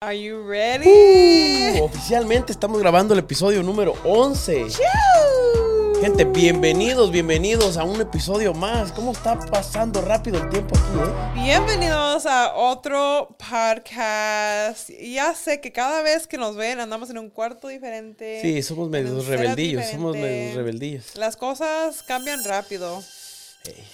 Are you ready? Uh, oficialmente estamos grabando el episodio número 11. Gente, bienvenidos, bienvenidos a un episodio más. ¿Cómo está pasando rápido el tiempo aquí, eh? Bienvenidos a otro podcast. Ya sé que cada vez que nos ven andamos en un cuarto diferente. Sí, somos medios rebeldillos, somos medios rebeldillos. Las cosas cambian rápido.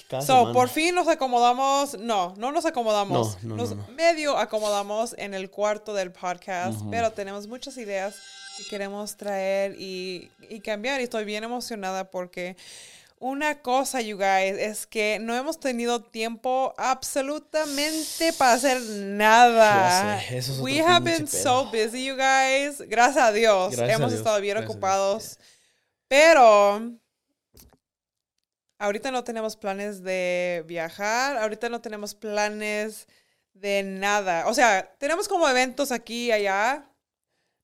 So, semana. por fin nos acomodamos. No, no nos acomodamos. No, no, nos no, medio acomodamos en el cuarto del podcast, pero tenemos muchas ideas que queremos traer y, y cambiar. Y estoy bien emocionada porque una cosa, you guys, es que no hemos tenido tiempo absolutamente para hacer nada. Eso es We have been so busy, you guys. Gracias a Dios. Gracias a hemos Dios, estado bien gracias a ocupados. Pero ahorita no tenemos planes de viajar, ahorita no tenemos planes de nada. O sea, tenemos como eventos aquí y allá.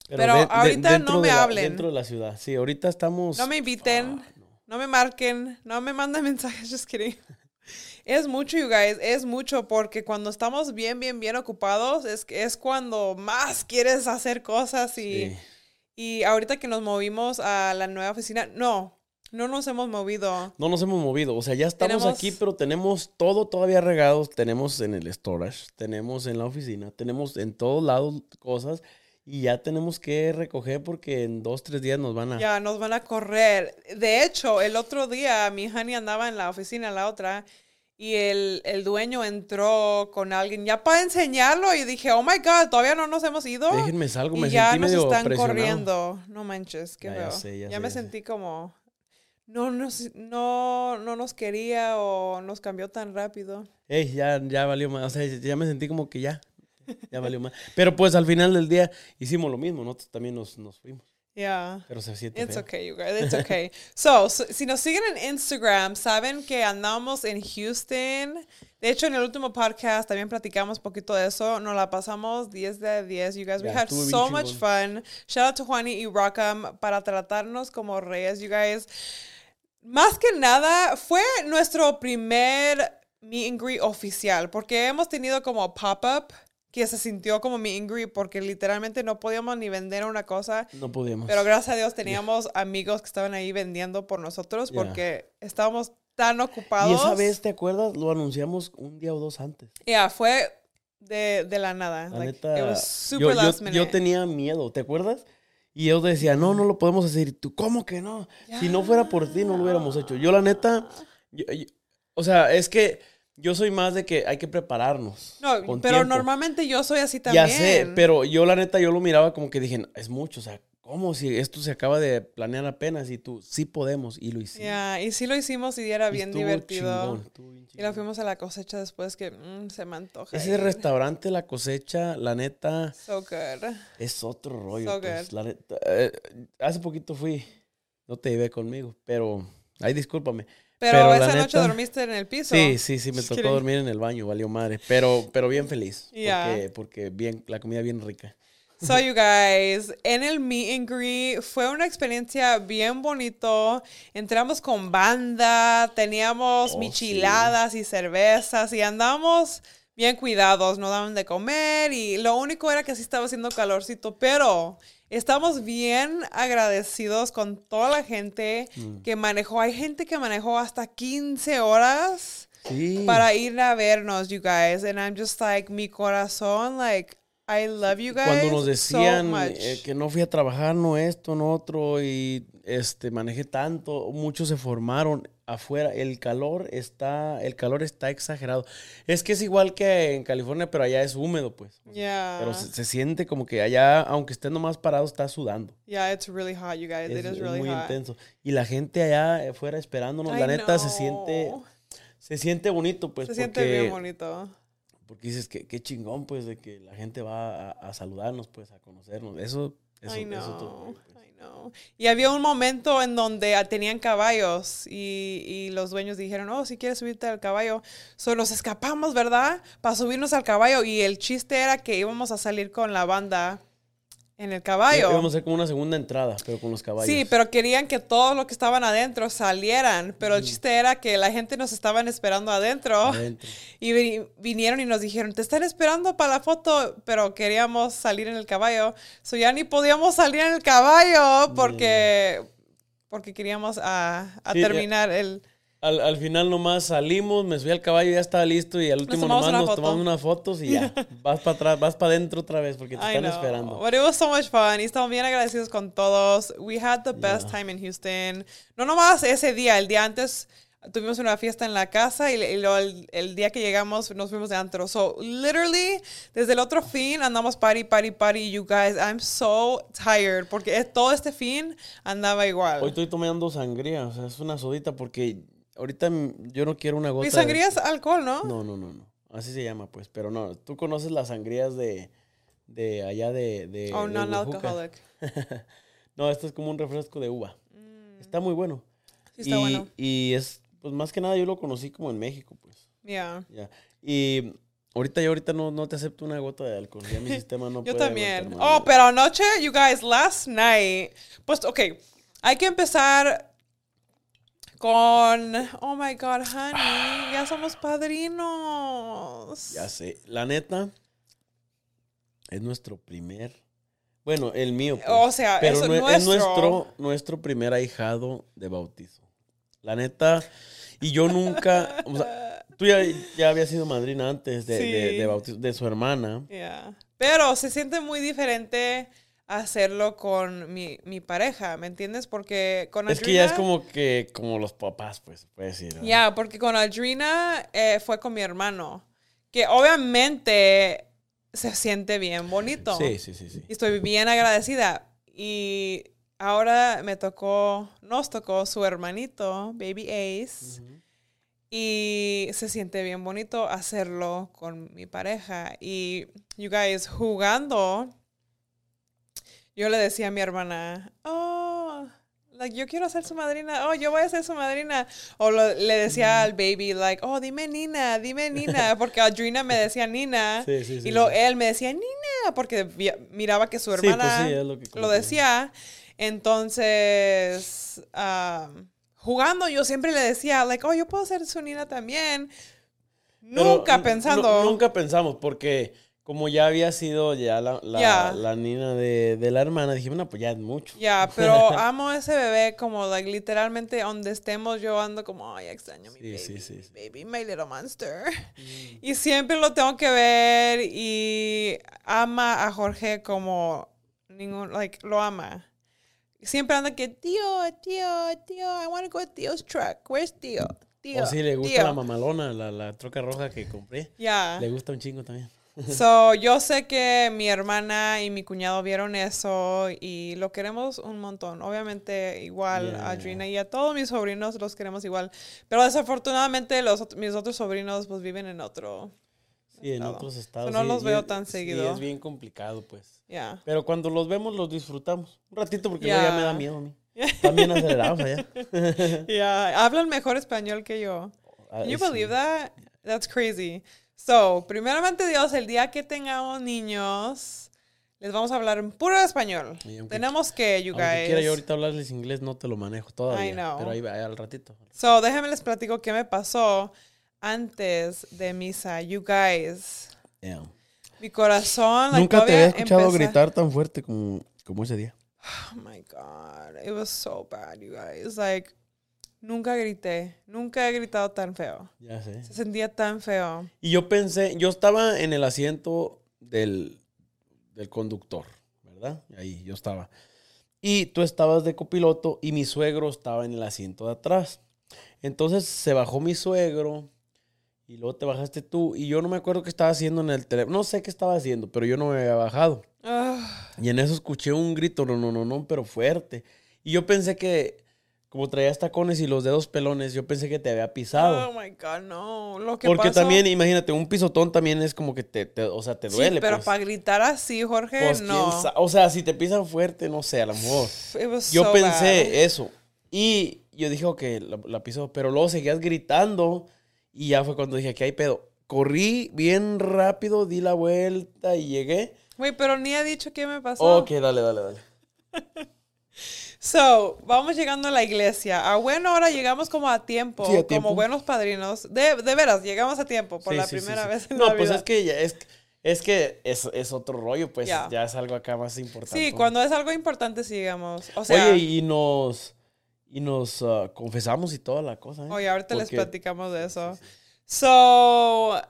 pero ahorita dentro no me de la- hablen. Dentro de la ciudad. Sí, ahorita estamos. No me inviten, Ah, no. no me marquen, no me manden mensajes, just kidding. Es mucho, you guys, es mucho porque cuando estamos bien, bien, bien ocupados es, es cuando más quieres hacer cosas y... Sí. Y ahorita que nos movimos a la nueva oficina, no, no nos hemos movido. No nos hemos movido, o sea, ya estamos Tenemos- aquí, pero tenemos todo todavía regado. Tenemos en el storage, tenemos en la oficina, tenemos en todos lados cosas y ya tenemos que recoger porque en dos, tres días nos van a... Ya nos van a correr. De hecho, el otro día mi honey andaba en la oficina, la otra, y el, el dueño entró con alguien ya para enseñarlo y dije, oh my God, todavía no nos hemos ido. Déjenme salgo, y me ya sentí nos medio están presionado. corriendo. No manches, qué Ya, ya feo. sé, ya ya sé, me ya sentí como... No nos, no, no nos quería o nos cambió tan rápido. Ey, ya, ya valió más, o sea, ya me sentí como que ya, ya valió más. Pero pues al final del día hicimos lo mismo, nosotros también nos, nos fuimos, Ya. pero se siente It's feo. okay, you guys. It's okay. so, so, si nos siguen en Instagram, saben que andamos en Houston. De hecho, en el último podcast también platicamos un poquito de eso. Nos la pasamos 10 de 10. You guys, we Ya, had so much fun. Shout out to Juani y Rockam para tratarnos como reyes, you guys. Más que nada, fue nuestro primer meet and greet oficial, porque hemos tenido como pop-up que se sintió como meet and greet, porque literalmente no podíamos ni vender una cosa. No podíamos. Pero gracias a Dios teníamos amigos que estaban ahí vendiendo por nosotros porque estábamos tan ocupados. y esa vez, ¿te acuerdas? Lo anunciamos un día o dos antes. Ya, fue de, de la nada. La Like, neta, it was super yo, yo- last yo minute. tenía miedo, ¿te acuerdas? Y yo decía, no, no lo podemos hacer. Y tú, ¿cómo que no? Si no fuera por ti, no lo hubiéramos hecho. Yo, la neta, yo- yo- o sea, es que yo soy más de que hay que prepararnos. No, pero tiempo. normalmente yo soy así también. Ya sé, pero yo la neta, yo lo miraba como que dije, es mucho, o sea, ¿cómo si esto se acaba de planear apenas y tú, sí podemos, y lo hicimos. Ya, y sí lo hicimos y era Y bien divertido. chingón, estuvo bien Y la fuimos a la cosecha después que mm, se me antoja. Ese ir. restaurante, La Cosecha, la neta, So good. es otro rollo. So pues, good. la neta, eh, hace poquito fui, no te llevé conmigo, pero, ay, discúlpame. Pero, esa noche dormiste en el piso. Sí, sí, sí, me tocó dormir en el baño, valió madre, pero, pero bien feliz, porque, porque bien, la comida bien rica. So, you guys, en el meet and greet fue una experiencia bien bonito. Entramos con banda, teníamos Oh, michiladas y cervezas y andamos bien cuidados, no daban de comer y lo único era que sí estaba haciendo calorcito, pero estamos bien agradecidos con toda la gente Mm. que manejó. Hay gente que manejó hasta 15 horas Sí. para ir a vernos, you guys. And I'm just like, mi corazón, like, I love you guys. Cuando nos so decían much. eh, que no fui a trabajar, no esto, no otro, y este manejé tanto, muchos se formaron afuera. El calor está, el calor está exagerado. Es que es igual que en California, pero allá es húmedo, pues. Yeah. Pero se, se siente como que allá, aunque esté nomás parado, está sudando. yeah, it's really hot, you guys. Es, It is really muy hot. intenso. Y la gente allá afuera esperándonos, I la neta se know. siente, se siente bonito, pues. Se porque, siente bien bonito. Porque dices que qué chingón, pues, de que la gente va a, a saludarnos, pues, a conocernos. Eso, eso, I eso know. todo, pues. I know. Y había un momento en donde tenían caballos y, y los dueños dijeron, oh, si quieres subirte al caballo. So nos escapamos, ¿verdad? Para subirnos al caballo. Y el chiste era que íbamos a salir con la banda en el caballo. Íbamos a hacer como una segunda entrada, pero con los caballos. Sí, pero querían que todos los que estaban adentro salieran. Pero el chiste era que la gente nos estaban esperando adentro. Adentro. Y vi- vinieron y nos dijeron, te están esperando para la foto, pero queríamos salir en el caballo. So ya ni podíamos salir en el caballo porque, porque queríamos ah, a Sí, terminar el... Al, al final nomás salimos, me subí al caballo, ya estaba listo y al último tomamos nomás nos foto. tomamos unas fotos y ya. vas para atrás, vas para adentro otra vez porque te I están know. esperando. But it was so much fun. Y estamos bien agradecidos con todos. We had the best Yeah. time in Houston. No nomás ese día, el día antes tuvimos una fiesta en la casa y, el, el día que llegamos nos fuimos de antro. So, literally, desde el otro fin andamos party, party, party. You guys, I'm so tired porque todo este fin andaba igual. Hoy estoy tomando sangría, o sea, es una sodita porque ahorita mm, yo no quiero una gota. Mi de- sangría es alcohol, ¿no? No, no, no, no. Así se llama, pues. Pero no, tú conoces las sangrías de, de allá de. de Oh, de non-alcoholic. No, esto es como un refresco de uva. Está muy bueno. Mm. Sí, está y, bueno. y es, pues más que nada yo lo conocí como en México, pues. Yeah. Ya. Y ahorita yo ahorita no, no te acepto una gota de alcohol. Ya mi sistema no Yo puede también. aguantar más. Oh, pero anoche, you guys, last night. Pues, ok. Hay que empezar con. Oh my God, honey. Ya somos padrinos. Ya sé. La neta, es nuestro primer. Bueno, el mío. pues. O sea, pero eso no- es es nuestro, nuestro primer ahijado de bautizo. La neta, y yo nunca. o sea, tú ya, ya habías sido madrina antes de, de- bautizo de su hermana. Yeah. Pero se siente muy diferente hacerlo con mi, mi pareja, ¿me entiendes? Porque con Es que ya es Adrina- como que, como los papás, pues, se puede decir. Ya, porque con Adrina eh, fue con mi hermano. Que obviamente se siente bien bonito. Sí, sí, sí, sí. Y estoy bien agradecida. Y ahora me tocó, nos tocó su hermanito, Baby Ace. Y se siente bien bonito hacerlo con mi pareja. Y, you guys, jugando, yo le decía a mi hermana, oh, like, yo quiero ser su madrina. Oh, yo voy a ser su madrina. O lo- le decía al baby, like, oh, dime Nina, dime Nina. Porque Adrina me decía Nina. Sí, sí, sí, y luego él me decía Nina, porque miraba que su pues hermana lo que decía. Entonces, um, jugando, yo siempre le decía, like, oh, yo puedo ser su Nina también. Pero nunca pensando. nunca pensamos, porque como ya había sido ya la, la, Ya. la nina de, de la hermana, dijimos, no, pues ya es mucho. Ya, pero amo a ese bebé como, like, literalmente donde estemos yo ando como, ay, extraño mi Sí, baby, sí, sí, baby, my little monster. Y siempre lo tengo que ver y ama a Jorge como ningún, like, lo ama. Siempre anda que, tío, tío, tío, I want to go to tío's truck. Where's tío? Tío. o si le gusta tío". la mamalona, la, la troca roja que compré. Ya. Le gusta un chingo también. So, yo sé que mi hermana y mi cuñado vieron eso y lo queremos un montón. Obviamente, igual Yeah. a Adrina y a todos mis sobrinos los queremos igual. Pero desafortunadamente, los, mis otros sobrinos pues viven en otro. Sí, en estado. otros So, estados. no sí, los veo es- tan sí, seguido. es bien complicado, pues. Ya. Pero cuando los vemos, los disfrutamos. Un ratito, porque Ya. luego ya me da miedo a mí. Están bien acelerados allá. Ya. Hablan mejor español que yo. Ah, Can you believe that? That's crazy. So, primeramente Dios, el día que tengamos niños, les vamos a hablar en puro español. Aunque- Tenemos que, you guys. quiera yo ahorita hablarles inglés, no te lo manejo todavía. I know. Pero ahí va, ahí al ratito. So, déjenme les platico qué me pasó antes de misa. You guys, Yeah. mi corazón. Nunca te había escuchado gritar tan fuerte como, como ese día. Oh my God. It was so bad, you guys. Like, nunca grité. Nunca he gritado tan feo. Ya sé. Se sentía tan feo. Y yo pensé, yo estaba en el asiento del, del conductor, ¿verdad? Ahí yo estaba. Y tú estabas de copiloto y mi suegro estaba en el asiento de atrás. Entonces se bajó mi suegro y luego te bajaste tú y yo no me acuerdo qué estaba haciendo en el teléfono. No sé qué estaba haciendo, pero yo no me había bajado. Ah, Y en eso escuché un grito, no, no, no, no, pero fuerte. Y yo pensé que, como traías tacones y los dedos pelones, yo pensé que te había pisado. oh my God, no. Lo que Porque pasó- también, imagínate, un pisotón también es como que te, te- o sea, te duele. sí, pero pues. para gritar así, Jorge, Pues, ¿quién no. O sea, si te pisan fuerte, no sé, a lo mejor. Yo so pensé bad. eso. Y yo dije, ok, la, la pisó. Pero luego seguías gritando. Y ya fue cuando dije, que hay pedo. Corrí bien rápido, di la vuelta y llegué. Güey, pero ni ha dicho qué me pasó. Ok, dale, dale, dale. So, vamos llegando a la iglesia. A buena hora llegamos como a tiempo, Sí, a tiempo. como buenos padrinos. De, de veras, llegamos a tiempo por Sí, la sí, primera vez en No, la pues vida. es que ya es, es que es, es otro rollo, pues Ya. ya es algo acá más importante. Sí, cuando es algo importante, sí, digamos. O sea, Oye, oye, y nos y nos ah, confesamos y toda la cosa, ¿eh? ahorita les Porque- platicamos de eso. So,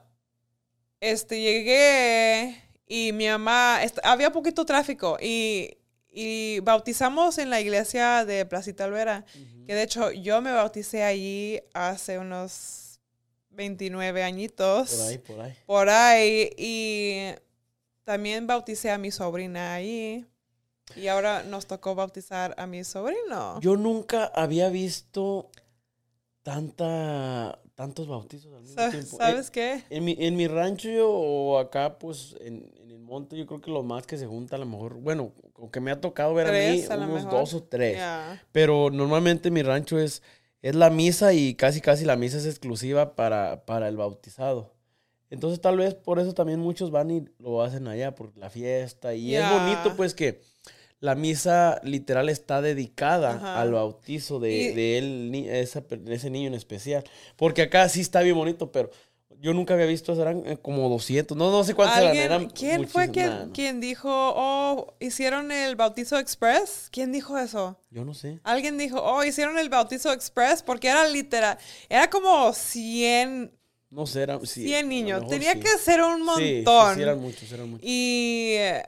este, llegué y mi mamá, había poquito tráfico y, y bautizamos en la iglesia de Placita Alvera, que de hecho yo me bauticé allí hace unos 29 añitos. Por ahí, por ahí. por ahí y también bauticé a mi sobrina ahí y ahora nos tocó bautizar a mi sobrino. Yo nunca había visto tanta tantos bautizos al mismo Sa- tiempo. ¿Sabes Eh, qué? En mi, en mi rancho yo, o acá, pues, en, en el monte, yo creo que lo más que se junta a lo mejor, bueno, con que me ha tocado ver a mí, a unos dos o tres. Pero normalmente mi rancho es, es la misa y casi casi la misa es exclusiva para, para el bautizado. Entonces tal vez por eso también muchos van y lo hacen allá, por la fiesta. Y es bonito pues que la misa literal está dedicada Ajá. al bautizo de, Y- de él, ni- esa ese niño en especial. Porque acá sí está bien bonito, pero yo nunca había visto, eran eh, como 200, no, no sé cuántos eran, ¿Alguien- eran ¿Quién fue quien, Nah, no, quien dijo, oh, hicieron el bautizo express? ¿Quién dijo eso? Yo no sé. Alguien dijo, oh, hicieron el bautizo express porque era literal, era como 100, No sé, eran... sí, 100 a lo niños. Tenía sí. que ser un montón. Sí, sí, eran muchos, eran muchos. Y eh,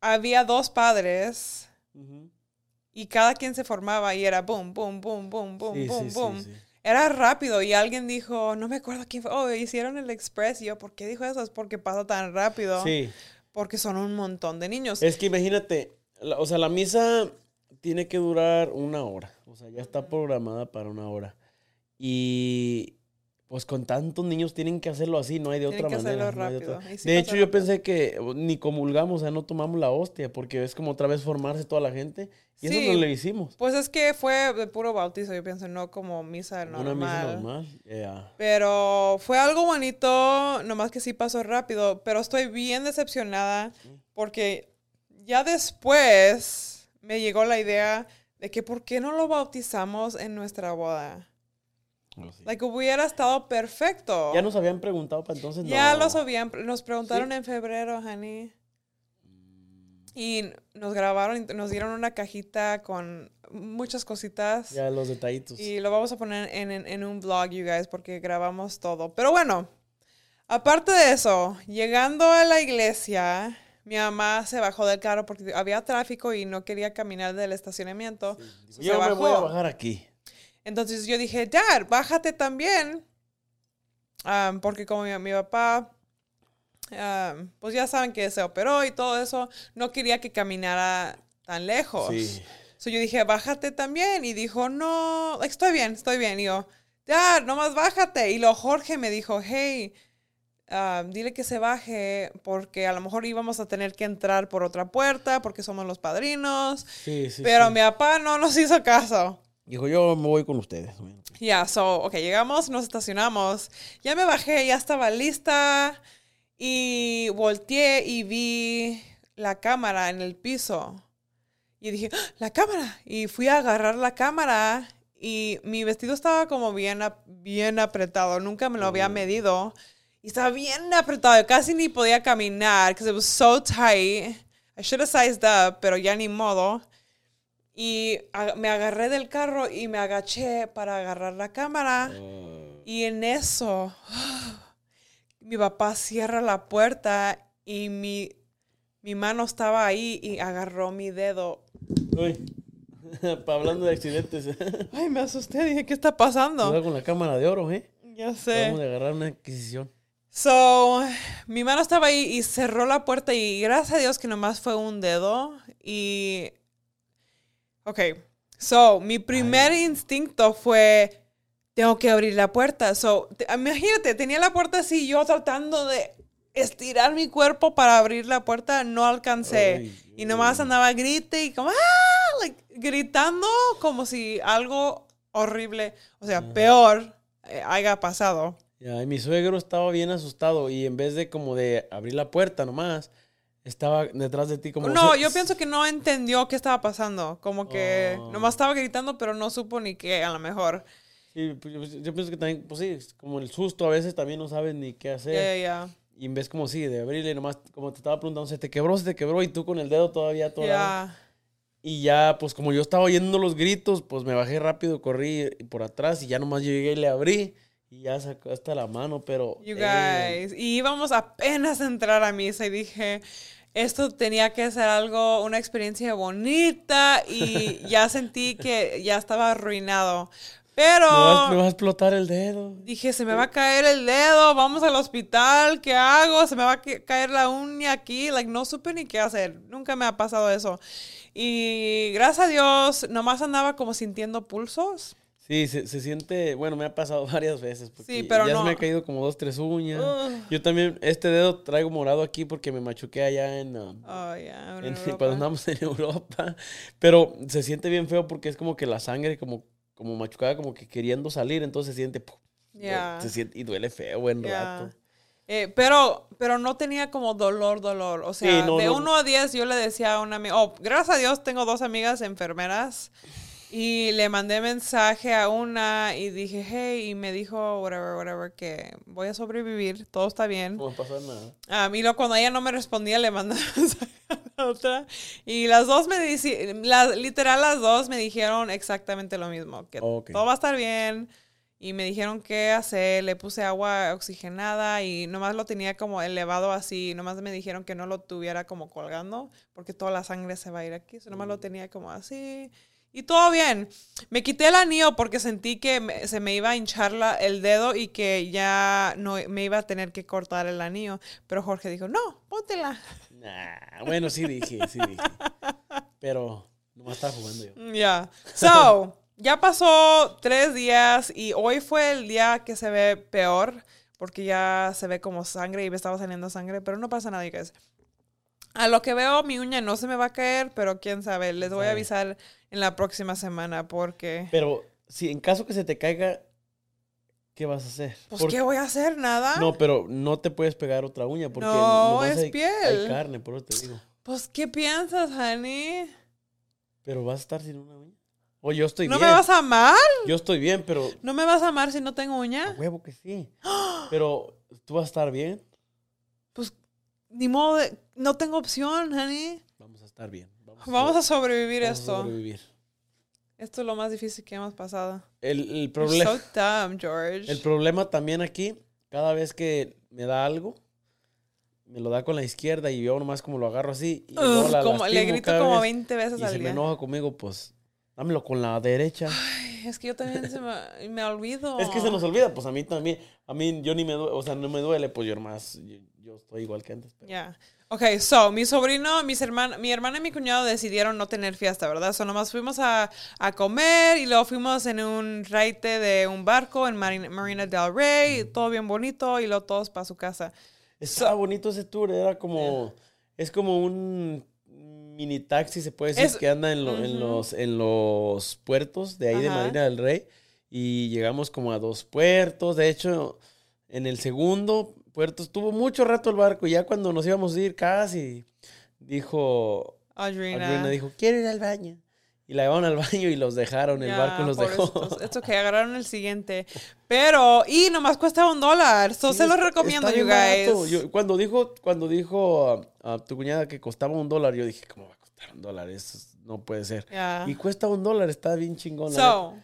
había dos padres y cada quien se formaba y era boom, boom, boom, boom, boom, boom, boom. Era rápido y alguien dijo, no me acuerdo quién fue, oh, hicieron el express. Y yo, ¿por qué dijo eso? Es porque pasa tan rápido. Sí, Porque son un montón de niños. es que imagínate, la- o sea, la misa tiene que durar una hora, o sea, ya está programada para una hora. Y pues con tantos niños tienen que hacerlo así, no hay de Tienen otra que manera. hacerlo no hay de otra- sí hecho, yo pensé que ni comulgamos, o sea, no tomamos la hostia, porque es como otra vez formarse toda la gente. Y Sí. eso no lo hicimos. Pues es que fue de puro bautizo, yo pienso, no como misa normal. Una misa normal. yeah. Pero fue algo bonito, nomás que sí pasó rápido. Pero estoy bien decepcionada porque ya después me llegó la idea de que por qué no lo bautizamos en nuestra boda. No, sí. Like hubiera estado perfecto. Ya nos habían preguntado para entonces. Ya no. los habían, nos preguntaron en febrero, honey. Y nos grabaron, y nos dieron una cajita con muchas cositas. Ya los detallitos. Y lo vamos a poner en, en- en un vlog, you guys, porque grabamos todo. Pero bueno, aparte de eso, llegando a la iglesia, mi mamá se bajó del carro porque había tráfico y no quería caminar del estacionamiento. Yo se me voy a bajar aquí. Entonces yo dije, Dad, bájate también. Am, porque como mi, mi papá, am, pues ya saben que se operó y todo eso, no quería que caminara tan lejos. Sí. So yo dije, bájate también. Y dijo, no, estoy bien, estoy bien. Y yo, Dad, nomás bájate. Y luego Jorge me dijo, hey, dile que se baje porque a lo mejor íbamos a tener que entrar por otra puerta porque somos los padrinos. Sí, sí. Pero sí. mi papá no nos hizo caso. Dijo, yo me voy con ustedes. Ya, so, ok, llegamos, nos estacionamos. Ya me bajé, ya estaba lista. Y volteé y vi la cámara en el piso. Y dije, ¡Ah! la cámara. Y fui a agarrar la cámara. Y mi vestido estaba como bien, bien apretado. Nunca me lo había medido. Y estaba bien apretado. Casi ni podía caminar. Because it was so tight. I should have sized up, pero ya ni modo. Y a- me agarré del carro y me agaché para agarrar la cámara. Y en eso, mi papá cierra la puerta y mi, mi mano estaba ahí y agarró mi dedo. Uy. Hablando de accidentes. Ay, me asusté, dije, ¿qué está pasando? Cuidado con la cámara de oro, ¿eh? Ya sé. Vamos a agarrar una adquisición. So, mi mano estaba ahí y cerró la puerta y gracias a Dios que nomás fue un dedo. Y, ok, so, mi primer instinto fue, tengo que abrir la puerta. So, te- imagínate, tenía la puerta así, yo tratando de estirar mi cuerpo para abrir la puerta, no alcancé. Ay, y nomás andaba grite y como, ¡ah! Like, gritando como si algo horrible, o sea, peor, eh, haya pasado. Ya, y mi suegro estaba bien asustado y en vez de como de abrir la puerta nomás, estaba detrás de ti como... No, yo pienso que no entendió qué estaba pasando. Como que Oh. nomás estaba gritando, pero no supo ni qué, a lo mejor. Sí, pues, yo, yo pienso que también, pues sí, como el susto a veces también no sabes ni qué hacer. Ya, ya. Y en vez como sí, de abrirle nomás, como te estaba preguntando, se te quebró, se te quebró y tú con el dedo todavía todo. Ya. Y ya, pues como yo estaba oyendo los gritos, pues me bajé rápido, corrí por atrás y ya nomás llegué y le abrí y ya sacó hasta la mano, pero... You eh, guys. Y íbamos apenas a entrar a misa y dije, esto tenía que ser algo, una experiencia bonita y ya sentí que ya estaba arruinado. Pero me, va, me va a explotar el dedo. dije, se me va a caer el dedo, vamos al hospital, ¿qué hago? Se me va a ca- caer la uña aquí, like, no supe ni qué hacer, nunca me ha pasado eso. Y gracias a Dios, nomás andaba como sintiendo pulsos. Sí, se, se siente, bueno, me ha pasado varias veces. Porque Sí, pero ya no. se me ha caído como dos, tres uñas. Ugh. Yo también, este dedo traigo morado aquí porque me machuqué allá en... um, Oh, ya, en en- cuando andamos en Europa. Pero se siente bien feo porque es como que la sangre como, como machucada, como que queriendo salir, entonces se siente... Ya. Se siente y duele feo buen Ya. rato. Eh, pero, pero no tenía como dolor, dolor. O sea, Sí, no, de no. 1 a 10 yo le decía a una amiga, oh, gracias a Dios tengo dos amigas enfermeras. Y le mandé mensaje a una y dije, hey, y me dijo, whatever, whatever, que voy a sobrevivir, todo está bien. No pasa nada. Mí lo, cuando ella no me respondía, le mandé mensaje a la otra. Y las dos me dijeron, literal las dos me dijeron exactamente lo mismo, que todo va a estar bien. Y me dijeron qué hacer, le puse agua oxigenada y nomás lo tenía como elevado así, nomás me dijeron que no lo tuviera como colgando, porque toda la sangre se va a ir aquí, so nomás lo tenía como así. Y todo bien. Me quité el anillo porque sentí que me- se me iba a hinchar la- el dedo y que ya no me iba a tener que cortar el anillo. Pero Jorge dijo, no, póntela. Nah, bueno, sí dije, sí dije. Pero nomás estaba jugando yo. Mm, Ya. So, ya pasó tres días y hoy fue el día que se ve peor porque ya se ve como sangre y me estaba saliendo sangre, pero no pasa nada, guys. A lo que veo, mi uña no se me va a caer, pero quién sabe, les voy a avisar en la próxima semana porque... Pero si en caso que se te caiga, ¿qué vas a hacer? Pues, Porque- ¿qué voy a hacer? ¿Nada? No, pero no te puedes pegar otra uña porque No, es piel. hay carne, por eso te digo. Pues, ¿qué piensas, honey? Pero vas a estar sin una uña. O yo estoy ¿No bien. me vas a amar? Yo estoy bien, pero ¿No me vas a amar si no tengo a uña? huevo que sí. Pero tú vas a estar bien. Pues, ni modo de... No tengo opción, honey. Vamos a estar bien. Vamos, Vamos a sobrevivir vamos a esto. sobrevivir. Esto es lo más difícil que hemos pasado. El, el problema. so dumb, George. El problema también aquí, cada vez que me da algo, me lo da con la izquierda y yo nomás como lo agarro así. Y luego Ugh, la como, le grito como vez, 20 veces Y al me día. enoja conmigo, pues dámelo con la derecha. Ay, es que yo también se me, me olvido. Es que se nos olvida, pues a mí también. A mí yo ni me duele, o sea, no me duele, pues yo nomás, yo, yo estoy igual que antes. pero- Ya. Ok, so, mi sobrino, mis hermanos, mi hermana y mi cuñado decidieron no tener fiesta, ¿verdad? So, nomás fuimos a, a comer y luego fuimos en un raite de un barco en Marina, Marina del Rey, todo bien bonito y luego todos para su casa. Estaba bonito ese tour, era como, es como un mini taxi, se puede decir, Es- que anda en, lo- en los, en los puertos de ahí de. Marina del Rey. Y llegamos como a dos puertos. De hecho, en el segundo puerto estuvo mucho rato el barco. Y ya cuando nos íbamos a ir casi, dijo, Audrina. Adriana dijo, quiero ir al baño. Y la llevaron al baño y los dejaron, el barco los dejó. Esto que agarraron el siguiente. Pero, y nomás cuesta un dólar. So, Sí, se los recomiendo, you guys. Yo- cuando dijo, cuando dijo a, a tu cuñada que costaba un dólar, yo dije, ¿cómo va a costar un dólar? Eso es- no puede ser. Ya. Y cuesta un dólar, está bien chingón. So,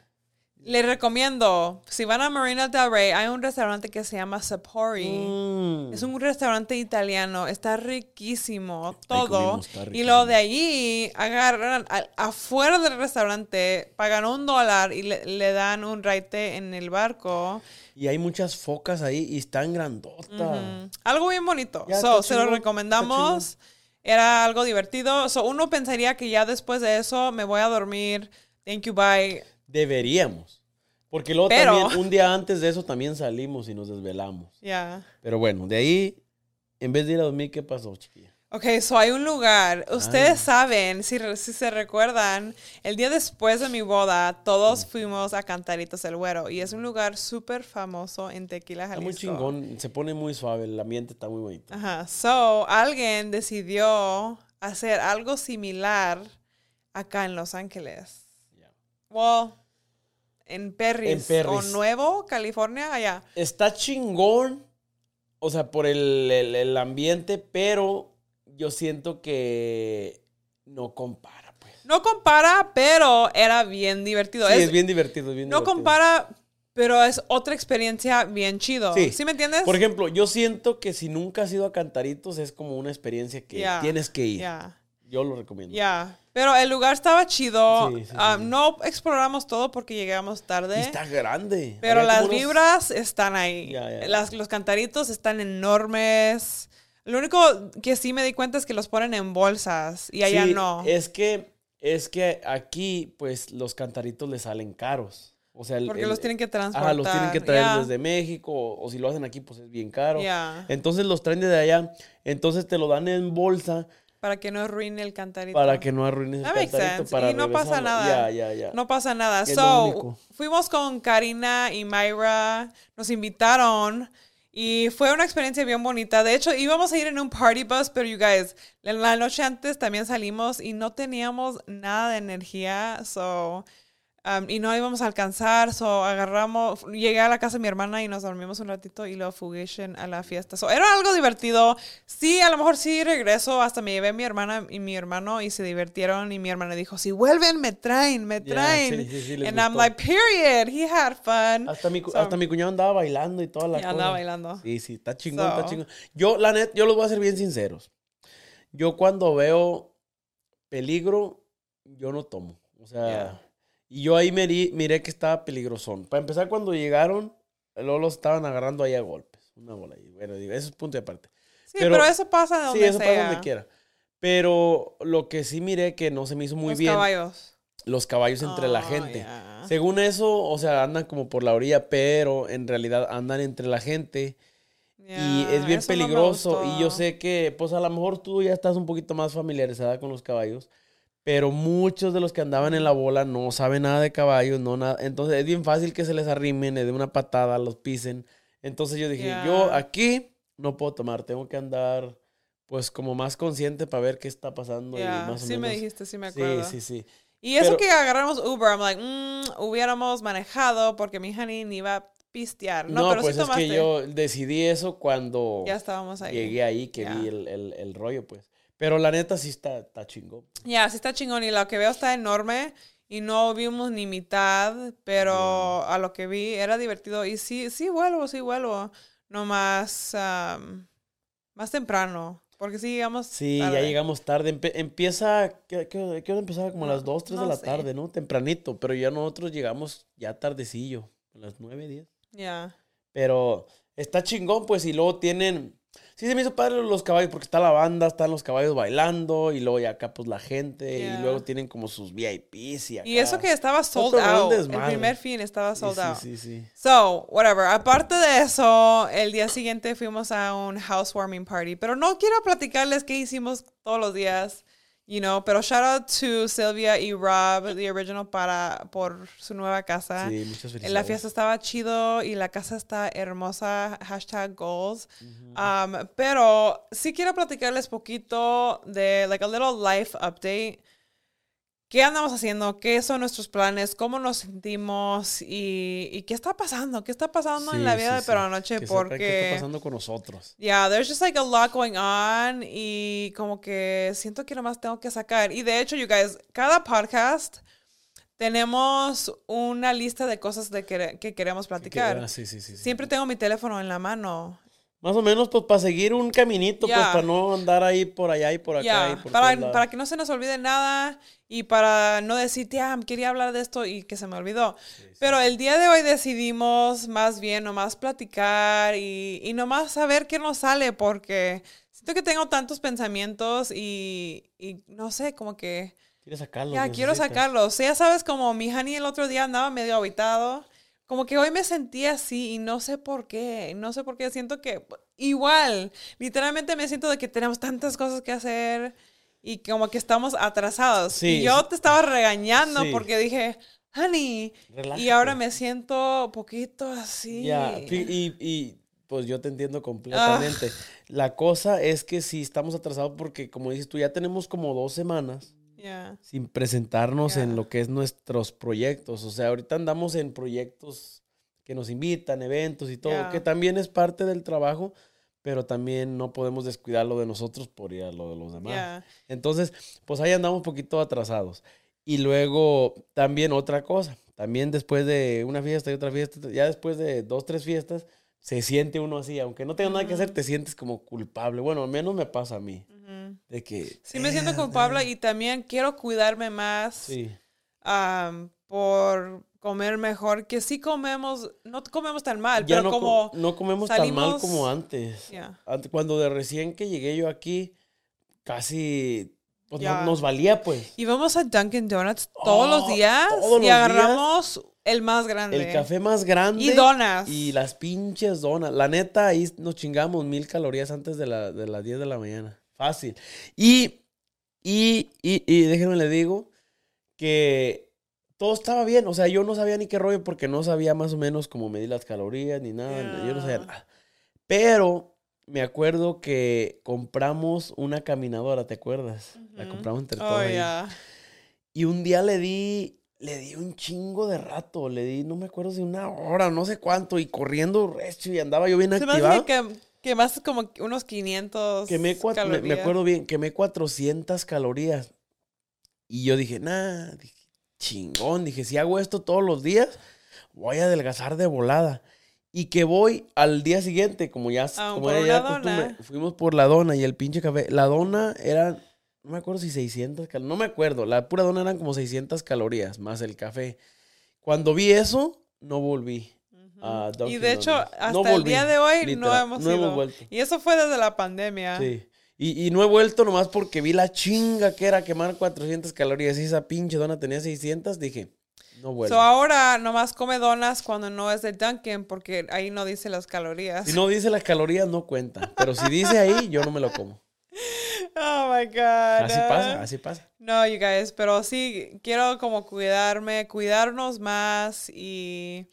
les recomiendo, si van a Marina del Rey, hay un restaurante que se llama Sapori. Mm. Es un restaurante italiano, está riquísimo, todo. comimos, está y lo de allí agarran afuera del restaurante, pagan un dólar y le, le dan un raite en el barco. Y hay muchas focas ahí y están grandotas. Algo bien bonito. Ya, So, se lo recomendamos. Era algo divertido. So, uno pensaría que ya después de eso me voy a dormir. Thank you, bye. Deberíamos. Porque luego Pero- también, un día antes de eso también salimos y nos desvelamos. Ya. Pero bueno, de ahí, en vez de ir a dormir, ¿qué pasó, chiquilla? Ok, so hay un lugar. Ustedes saben, si, si, se recuerdan, el día después de mi boda, todos fuimos a Cantaritos el Güero. Y es un lugar súper famoso en Tequila, Jalisco. Está muy chingón, se pone muy suave, el ambiente está muy bonito. Ajá, so alguien decidió hacer algo similar acá en Los Ángeles. Yeah. Well, en Perris, O Nuevo, California, allá. Está chingón, o sea, por el, el ambiente, pero yo siento que no compara, pues. No compara, pero era bien divertido. Sí, es, bien divertido, bien No compara, pero es otra experiencia bien chido. Sí. me entiendes? Por ejemplo, yo siento que si nunca has ido a Cantaritos es como una experiencia que tienes que ir. Yo lo recomiendo. Ya. Pero el lugar estaba chido. Ah, no exploramos todo porque llegamos tarde. está grande. Pero las vibras están ahí. Las, los cantaritos están enormes. Lo único que sí me di cuenta es que los ponen en bolsas y allá no. Es que, es que aquí, pues, los cantaritos les salen caros. O sea, Porque los tienen que transportar. Ajá, los tienen que traer desde México, o, si lo hacen aquí, pues es bien caro. Entonces los traen desde allá, entonces te lo dan en bolsa. Para que no arruine el cantarito. Para que no arruine el cantarito. Para y no pasa nada. Ya, ya, ya. No pasa nada. so, fuimos con Karina y Myra, nos invitaron y fue una experiencia bien bonita. De hecho, íbamos a ir en un party bus, pero you guys, la noche antes también salimos y no teníamos nada de energía. So, Um, y no íbamos a alcanzar, so agarramos, llegué a la casa de mi hermana y nos dormimos un ratito y luego fugué a la fiesta. So, era algo divertido. Sí, a lo mejor sí regreso, hasta me llevé a mi hermana y mi hermano y se divirtieron y mi hermana dijo, si vuelven, me traen, me traen. Y sí, sí, And I'm like, period, he had fun. Hasta mi, hasta mi cuñado andaba bailando y toda la cosa. andaba bailando. Sí, sí, está chingón, está chingón. Yo, la net, yo los voy a ser bien sinceros. Yo cuando veo peligro, yo no tomo. O sea... Y yo ahí miré que estaba peligrosón. Para empezar, cuando llegaron, luego los estaban agarrando ahí a golpes. Una bola ahí. Bueno, digo, eso es punto de aparte. Sí, pero, eso pasa donde Sí, eso pasa donde quiera. Pero lo que sí miré que no se me hizo muy bien. Los caballos. Los caballos entre la oh, gente. Según eso, o sea, andan como por la orilla, pero en realidad andan entre la gente. y es bien peligroso. y yo sé que, pues a lo mejor tú ya estás un poquito más familiarizada con los caballos. Pero muchos de los que andaban en la bola no saben nada de caballos, no nada. Entonces es bien fácil que se les arrimen, les den una patada, los pisen. Entonces yo dije, yo aquí no puedo tomar, tengo que andar pues como más consciente para ver qué está pasando. Y más sí me dijiste, sí me acuerdo. Sí, sí, sí. Y eso que agarramos Uber, I'm like, mm, hubiéramos manejado porque mi honey ni iba a pistear. No, pero pues es que yo decidí eso cuando ya estábamos ahí. llegué ahí, que vi el, el, el rollo, pues. Pero la neta sí está, está chingón. Ya, sí está chingón. Y lo que veo está enorme. Y no vimos ni mitad, pero a lo que vi era divertido. Y sí, sí vuelvo, sí vuelvo. No más, más temprano. Porque sí llegamos Sí, ya llegamos tarde. empieza, ¿qué, qué, hora empezaba? Como a las 2, 3 de la tarde, ¿no? Tempranito. Pero ya nosotros llegamos ya tardecillo. A las 9, 10. Ya. Pero está chingón, pues. Y luego tienen Sí, se me hizo padre los caballos porque está la banda, están los caballos bailando y luego ya acá pues la gente y luego tienen como sus VIPs y acá. Y eso que estaba sold out. El primer fin estaba sold out. Sí, sí, sí. So, whatever. Aparte de eso, el día siguiente fuimos a un housewarming party. Pero no quiero platicarles qué hicimos todos los días. You know, pero shout out to Sylvia y Rob, the original, para, por su nueva casa. Sí, muchas felicidades. La fiesta estaba chido y la casa está hermosa. Hashtag goals. um, pero sí quiero platicarles poquito de, like, a little life update qué andamos haciendo, qué son nuestros planes, cómo nos sentimos y, qué está pasando, qué está pasando en la vida de Pero Noche porque qué está pasando con nosotros. Yeah, there's just like a lot going on y como que siento que nomás tengo que sacar. Y de hecho, you guys, cada podcast tenemos una lista de cosas de que, queremos platicar. Ah, sí, sí, sí, Siempre tengo mi teléfono en la mano más o menos, pues para seguir un caminito, pues para no andar ahí por allá y por acá. para, para que no se nos olvide nada y para no decir, ah, quería hablar de esto y que se me olvidó. Pero el día de hoy decidimos más bien nomás platicar y, y nomás saber qué nos sale porque siento que tengo tantos pensamientos y, y no sé, como que... Quiero sacarlos. Ya, quiero sacarlos. ya sabes, como mi honey el otro día andaba medio habitado como que hoy me sentí así y no sé por qué, no sé por qué, siento que, igual. Literalmente me siento de que tenemos tantas cosas que hacer y como que estamos atrasados. Sí, y yo te estaba regañando Sí. porque dije, honey, y ahora me siento poquito así. Ya, fi- y, y, pues yo te entiendo completamente. La cosa es que sí estamos atrasados porque, como dices tú, ya tenemos como dos semanas Sin presentarnos en lo que es nuestros proyectos. O sea, ahorita andamos en proyectos que nos invitan, eventos y todo, que también es parte del trabajo, pero también no podemos descuidar lo de nosotros por ir a lo de los demás. Entonces, pues ahí andamos un poquito atrasados. Y luego también otra cosa, también después de una fiesta y otra fiesta, ya después de dos, tres fiestas, se siente uno así, aunque no tenga nada que hacer, te sientes como culpable. Bueno, al menos me pasa a mí, de que... Sí, me siento culpable y también quiero cuidarme más Sí, por comer mejor, que sí comemos, no comemos tan mal, ya pero no, co- como... no comemos tan mal como antes. Cuando de recién que llegué yo aquí, casi pues, no- nos valía pues. Y vamos a Dunkin' Donuts todos los Oh, días todos y los agarramos el más grande. El café más grande. Y donas. Y las pinches donas. La neta, ahí nos chingamos mil calorías antes de, la, de las 10 de la mañana. Fácil. Y, y, y, y déjenme le digo que todo estaba bien. O sea, yo no sabía ni qué rollo porque no sabía más o menos cómo medir las calorías ni nada. Yo no sabía nada. Pero me acuerdo que compramos una caminadora, ¿te acuerdas? La compramos entre todos. Oh, ahí. ya. Y un día le di, le di un chingo de rato, le di, no me acuerdo si una hora, no sé cuánto, y corriendo recho y andaba yo bien Se me activado. hace que quemaste como unos 500 Quemé cua- me, me calorías. acuerdo bien, quemé 400 calorías. Y yo dije, nah, dije, chingón, dije, si hago esto todos los días, voy a adelgazar de volada. Y que voy al día siguiente, como ya, Ah, como por ya costumbre, fuimos por la dona y el pinche café. La dona era, no me acuerdo si 600 calorías, no me acuerdo, la pura dona eran como 600 calorías, más el café. Cuando vi eso, no volví. a Y de hecho, Donuts. hasta No el día de hoy no hemos no hemos ido. vuelto. Y eso fue desde la pandemia. Sí. Y, y no he vuelto nomás porque vi la chinga que era quemar 400 calorías y esa pinche dona tenía 600, dije, no vuelvo. So ahora nomás come donas cuando no es de Dunkin' porque ahí no dice las calorías. si no dice las calorías, no cuenta. Pero si dice ahí, yo no me lo como. Oh my God. Así pasa, así pasa. No, you guys, pero sí, quiero como cuidarme, cuidarnos más y,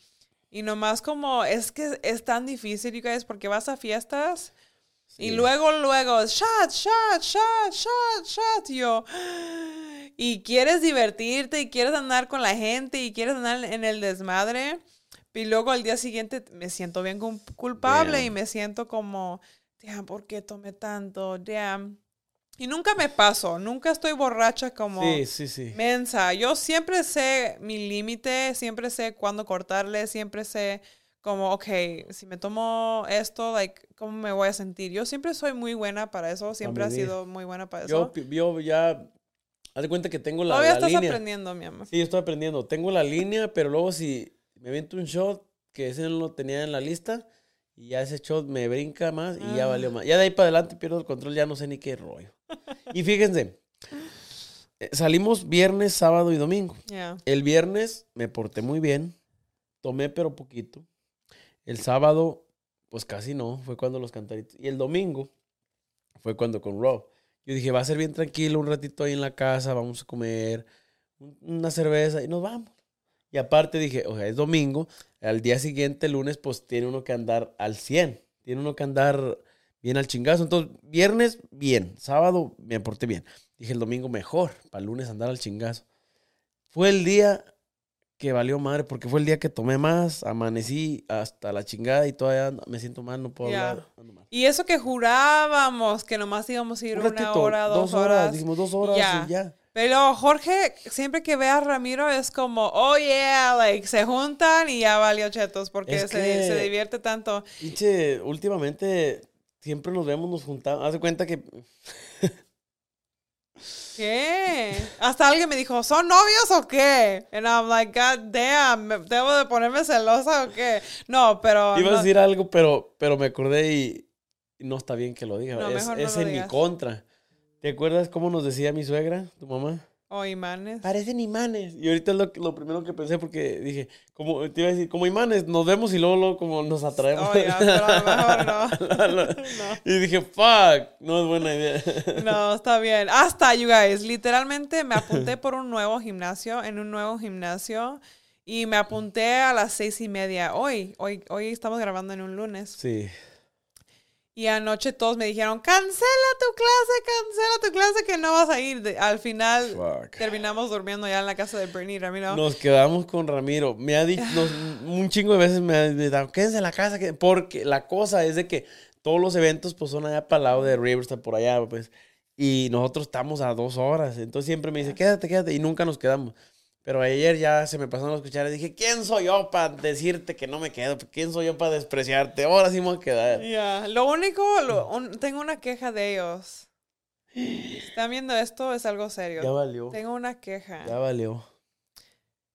y nomás como, es que es tan difícil, you guys, porque vas a fiestas y Sí. luego, luego, shot, shot, shot, shot, shot, y yo, y quieres divertirte y quieres andar con la gente y quieres andar en el desmadre, y luego al día siguiente me siento bien cul- culpable y me siento como, damn, ¿por qué tomé tanto? Damn. Y nunca me paso, nunca estoy borracha como Sí, sí, sí. mensa. Yo siempre sé mi límite, siempre sé cuándo cortarle, siempre sé como, ok, si me tomo esto, like, ¿cómo me voy a sentir? Yo siempre soy muy buena para eso, siempre medir. sido muy buena para Yo, eso. yo ya, haz de cuenta que tengo la, Todavía la estás línea. aprendiendo, mi amor. Sí, yo estoy aprendiendo. Tengo la línea, pero luego si me viento un shot, que ese no lo tenía en la lista, y ya ese shot me brinca más y ya Ah. valió más. Ya de ahí para adelante pierdo el control, ya no sé ni qué rollo. Y fíjense, eh, salimos viernes, sábado y domingo. El viernes me porté muy bien, tomé pero poquito. El sábado, pues casi no, fue cuando los cantaritos. Y el domingo fue cuando con Rob. Yo dije, va a ser bien tranquilo, un ratito ahí en la casa, vamos a comer un- una cerveza y nos vamos. Y aparte dije, o sea, es domingo, al día siguiente, lunes, pues tiene uno que andar al 100, tiene uno que andar bien al chingazo. Entonces, viernes, bien, sábado me porté bien. Dije, el domingo mejor, para el lunes andar al chingazo. Fue el día que valió madre, porque fue el día que tomé más, amanecí hasta la chingada y todavía me siento mal, no puedo hablar. ando mal. Y eso que jurábamos que nomás íbamos a ir Un una ratito, hora, dos, horas, horas. dijimos dos horas Ya. y ya. Pero Jorge, siempre que ve a Ramiro es como, oh yeah, like se juntan y ya valió chetos porque Es se, que- se divierte tanto. Pinche, últimamente siempre nos vemos, nos juntamos. Haz de cuenta que ¿Qué? Hasta alguien me dijo, ¿son novios o qué? And I'm like, God damn, ¿me- ¿debo de ponerme celosa o qué? No, pero... iba no- a decir algo, pero, pero me acordé y, y no está bien que lo diga. No, es no es lo en mi contra. ¿Te acuerdas cómo nos decía mi suegra, tu mamá? O imanes. Parecen imanes. Y ahorita es lo, lo primero que pensé porque dije, como te iba a decir, como imanes, nos vemos y luego, luego como nos atraemos. Oh, ya, pero a lo mejor no. Y dije, fuck, no es buena idea. No, está bien. Hasta, you guys, literalmente me apunté por un nuevo gimnasio, en un nuevo gimnasio. Y me apunté a las seis y media hoy. Hoy, hoy estamos grabando en un lunes. Sí. Y anoche todos me dijeron, cancela tu clase, cancela tu clase que no vas a ir. De- al final Fuck. terminamos durmiendo ya en la casa de Bernie y Ramiro. Nos quedamos con Ramiro. Me ha dicho, nos- un chingo de veces me ha dicho, quédense en la casa, que-". porque la cosa es de que todos los eventos pues son allá para el lado de Riverside, por allá, pues. Y nosotros estamos a dos horas. Entonces siempre me dice, quédate, quédate. Y nunca nos quedamos. Pero ayer ya se me pasaron los cucharas. Dije, ¿quién soy yo para decirte que no me quedo? ¿Quién soy yo para despreciarte? Ahora sí me voy a quedar. Ya, Lo único, lo- un- tengo una queja de ellos. Están viendo esto, es algo serio. Ya valió. Tengo una queja. Ya valió.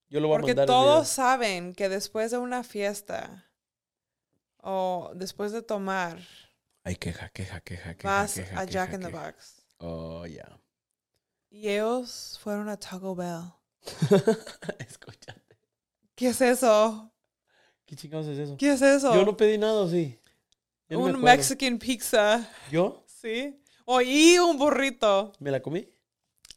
Yo lo voy Porque a mandar. todos saben que después de una fiesta o después de tomar, Ay, queja, queja, queja, queja. vas queja, a queja, Jack in the queja. Box. Oh, ya. Y ellos fueron a Taco Bell. Escucha. ¿Qué es eso? ¿Qué chingados es eso? ¿Qué es eso? Yo no pedí nada, ¿o sí. No me un. Mexican pizza. ¿Yo? ¿Sí? O y un burrito. ¿Me la comí?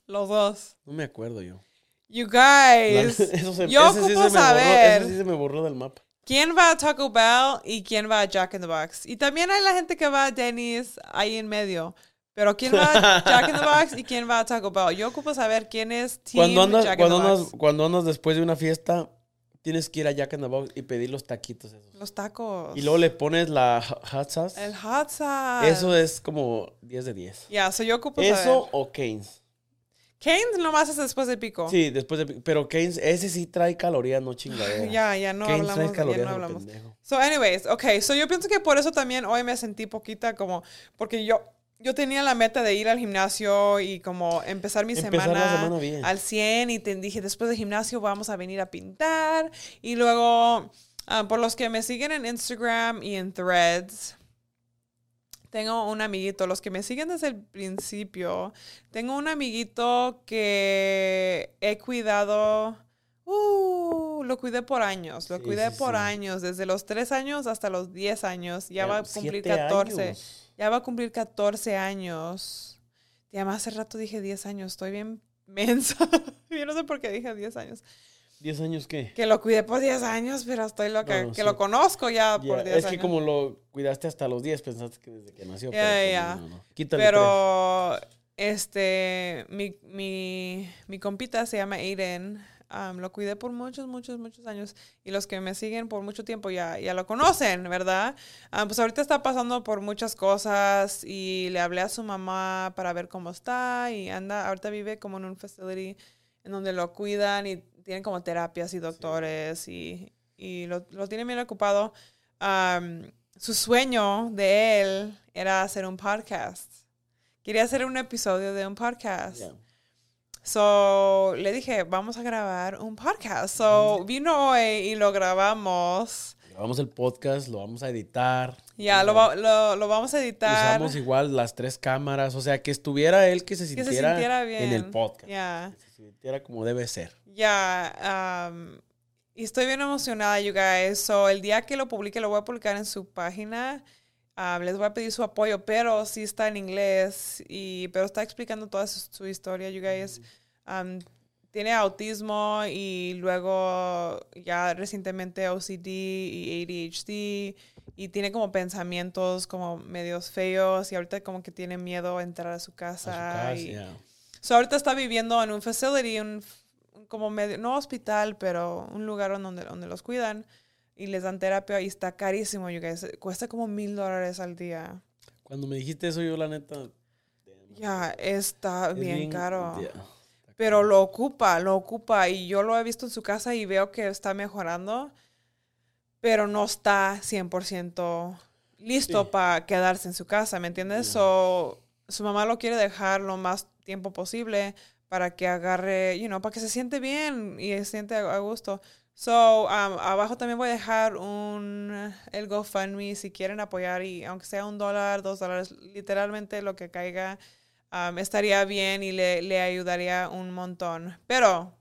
Los dos. No me acuerdo yo. You La- guys. eso se, yo ese sí ocupo se me saber. Borró, ese sí se me borró del mapa. ¿Quién va a Taco Bell y quién va a Jack in the Box? Y también hay la gente que va a Denny's ahí en medio. Pero ¿quién va a Jack in the Box y quién va a Taco Bell? Yo ocupo saber quién es Team Cuando andas, Jack in cuando, the andas, Box. cuando andas después de una fiesta, tienes que ir a Jack in the Box y pedir los taquitos esos. Los tacos. Y luego le pones la ho- hot sauce. El hot sauce. Eso es como 10 de 10. Ya, so yo ocupo Eso saber. o Canes. Cane's nomás es después de pico. Sí, después de... Pero Canes, ese sí trae calorías, no chingadera. Ya, ya no trae hablamos, ya calorías no al hablamos. So, anyways, okay, so yo pienso que por eso también hoy me sentí poquita como, porque yo, yo tenía la meta de ir al gimnasio y como empezar mi Empezar semana, la semana bien. al 100 y te dije, después del gimnasio vamos a venir a pintar y luego, ah, por los que me siguen en Instagram y en Threads, tengo un amiguito, los que me siguen desde el principio, tengo un amiguito que he cuidado, uh, lo cuidé por años, lo Sí, cuidé sí, por sí. años, desde los 3 años hasta los 10 años, ya, va a cumplir siete 14, años. ya va a cumplir 14 años. Y además hace rato dije 10 años, estoy bien mensa, yo no sé por qué dije 10 años. ¿10 años qué? Que lo cuidé por 10 años, pero estoy loca, No, no, que sí. lo conozco ya Ya, por 10 es años. que como lo cuidaste hasta los 10, pensaste que desde que nació. Ya, pero pues ya. no. Quítale. Pero, este, mi, mi, mi compita se llama Aiden. Am, lo cuidé por muchos, muchos, muchos años. Y los que me siguen por mucho tiempo ya, ya lo conocen, ¿verdad? Am, pues ahorita está pasando por muchas cosas y le hablé a su mamá para ver cómo está. Y anda, ahorita vive como en un facility en donde lo cuidan y tienen como terapias y doctores y, y lo, lo tienen bien ocupado. Su sueño de él era hacer un podcast. Quería hacer un episodio de un podcast. So, le dije, vamos a grabar un podcast. So, vino hoy y lo grabamos. Grabamos el podcast, lo vamos a editar. Ya, lo, va- lo, lo vamos a editar. Usamos igual las tres cámaras, o sea, que estuviera él, que se que sintiera, se sintiera bien. en el podcast. Ya. Que se sintiera como debe ser. Ya, um, y estoy bien emocionada, you guys. So, el día que lo publique, lo voy a publicar en su página. Um, les voy a pedir su apoyo, pero sí está en inglés, y, pero está explicando toda su, su historia, you guys. Um, tiene autismo y luego ya recientemente OCD y ADHD y tiene como pensamientos como medios feos y ahorita como que tiene miedo a entrar a su A casa. su casa, y, ya. So, ahorita está viviendo en un facility, un como medio, no hospital, pero un lugar donde, donde los cuidan y les dan terapia y está carísimo, you guys. Cuesta como mil dólares al día. Cuando me dijiste eso, yo la neta. Ya, está es bien, caro. Pero lo ocupa, lo ocupa. Y yo lo he visto en su casa y veo que está mejorando, pero no está 100% listo Sí. para quedarse en su casa, ¿me entiendes? So, su mamá lo quiere dejar lo más tiempo posible para que agarre, you know, para que se siente bien y se siente a gusto. So, um, abajo también voy a dejar un, el GoFundMe si quieren apoyar y aunque sea un dólar, dos dólares, literalmente lo que caiga. um, estaría bien y le, le ayudaría un montón. Pero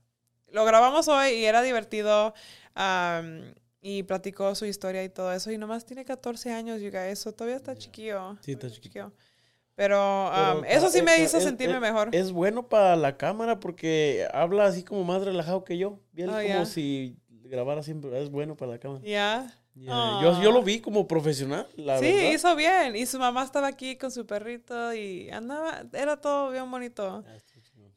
lo grabamos hoy y era divertido. um, y platicó su historia y todo eso. Y nomás tiene 14 años, you guys. So todavía está chiquillo. Sí, está chiquillo. Pero, Pero um, eso sí pa- me eh, hizo es- sentirme es- mejor. Es bueno para la cámara porque habla así como más relajado que yo. Bien Oh, como si grabara siempre. Es bueno para la cámara. Ya. Ya, Yo, yo Aw. lo vi como profesional, la Sí, verdad. hizo bien. Y su mamá estaba aquí con su perrito y andaba, era todo bien bonito. Ah.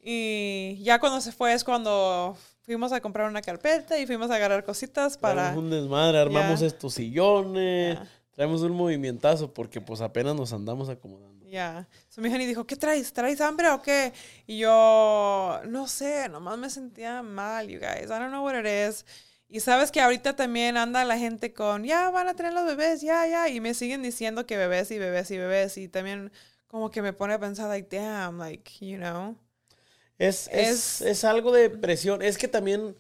Y ya cuando se fue es cuando fuimos a comprar una carpeta y fuimos a agarrar cositas para... Traemos un desmadre, armamos Ya. estos sillones, traemos un movimientazo porque pues apenas nos andamos acomodando. Ya. So, mi Honey dijo, ¿qué traes? ¿Traes hambre o qué? Y yo, no sé, nomás me sentía mal, you guys. I don't know what it is. Y sabes que ahorita también anda la gente con, ya van a tener los bebés, ya, ya. Y me siguen diciendo que bebés y bebés y bebés. Y también como que me pone a pensar, like, damn, like, you know. Es, es, Es- es algo de presión. Es que también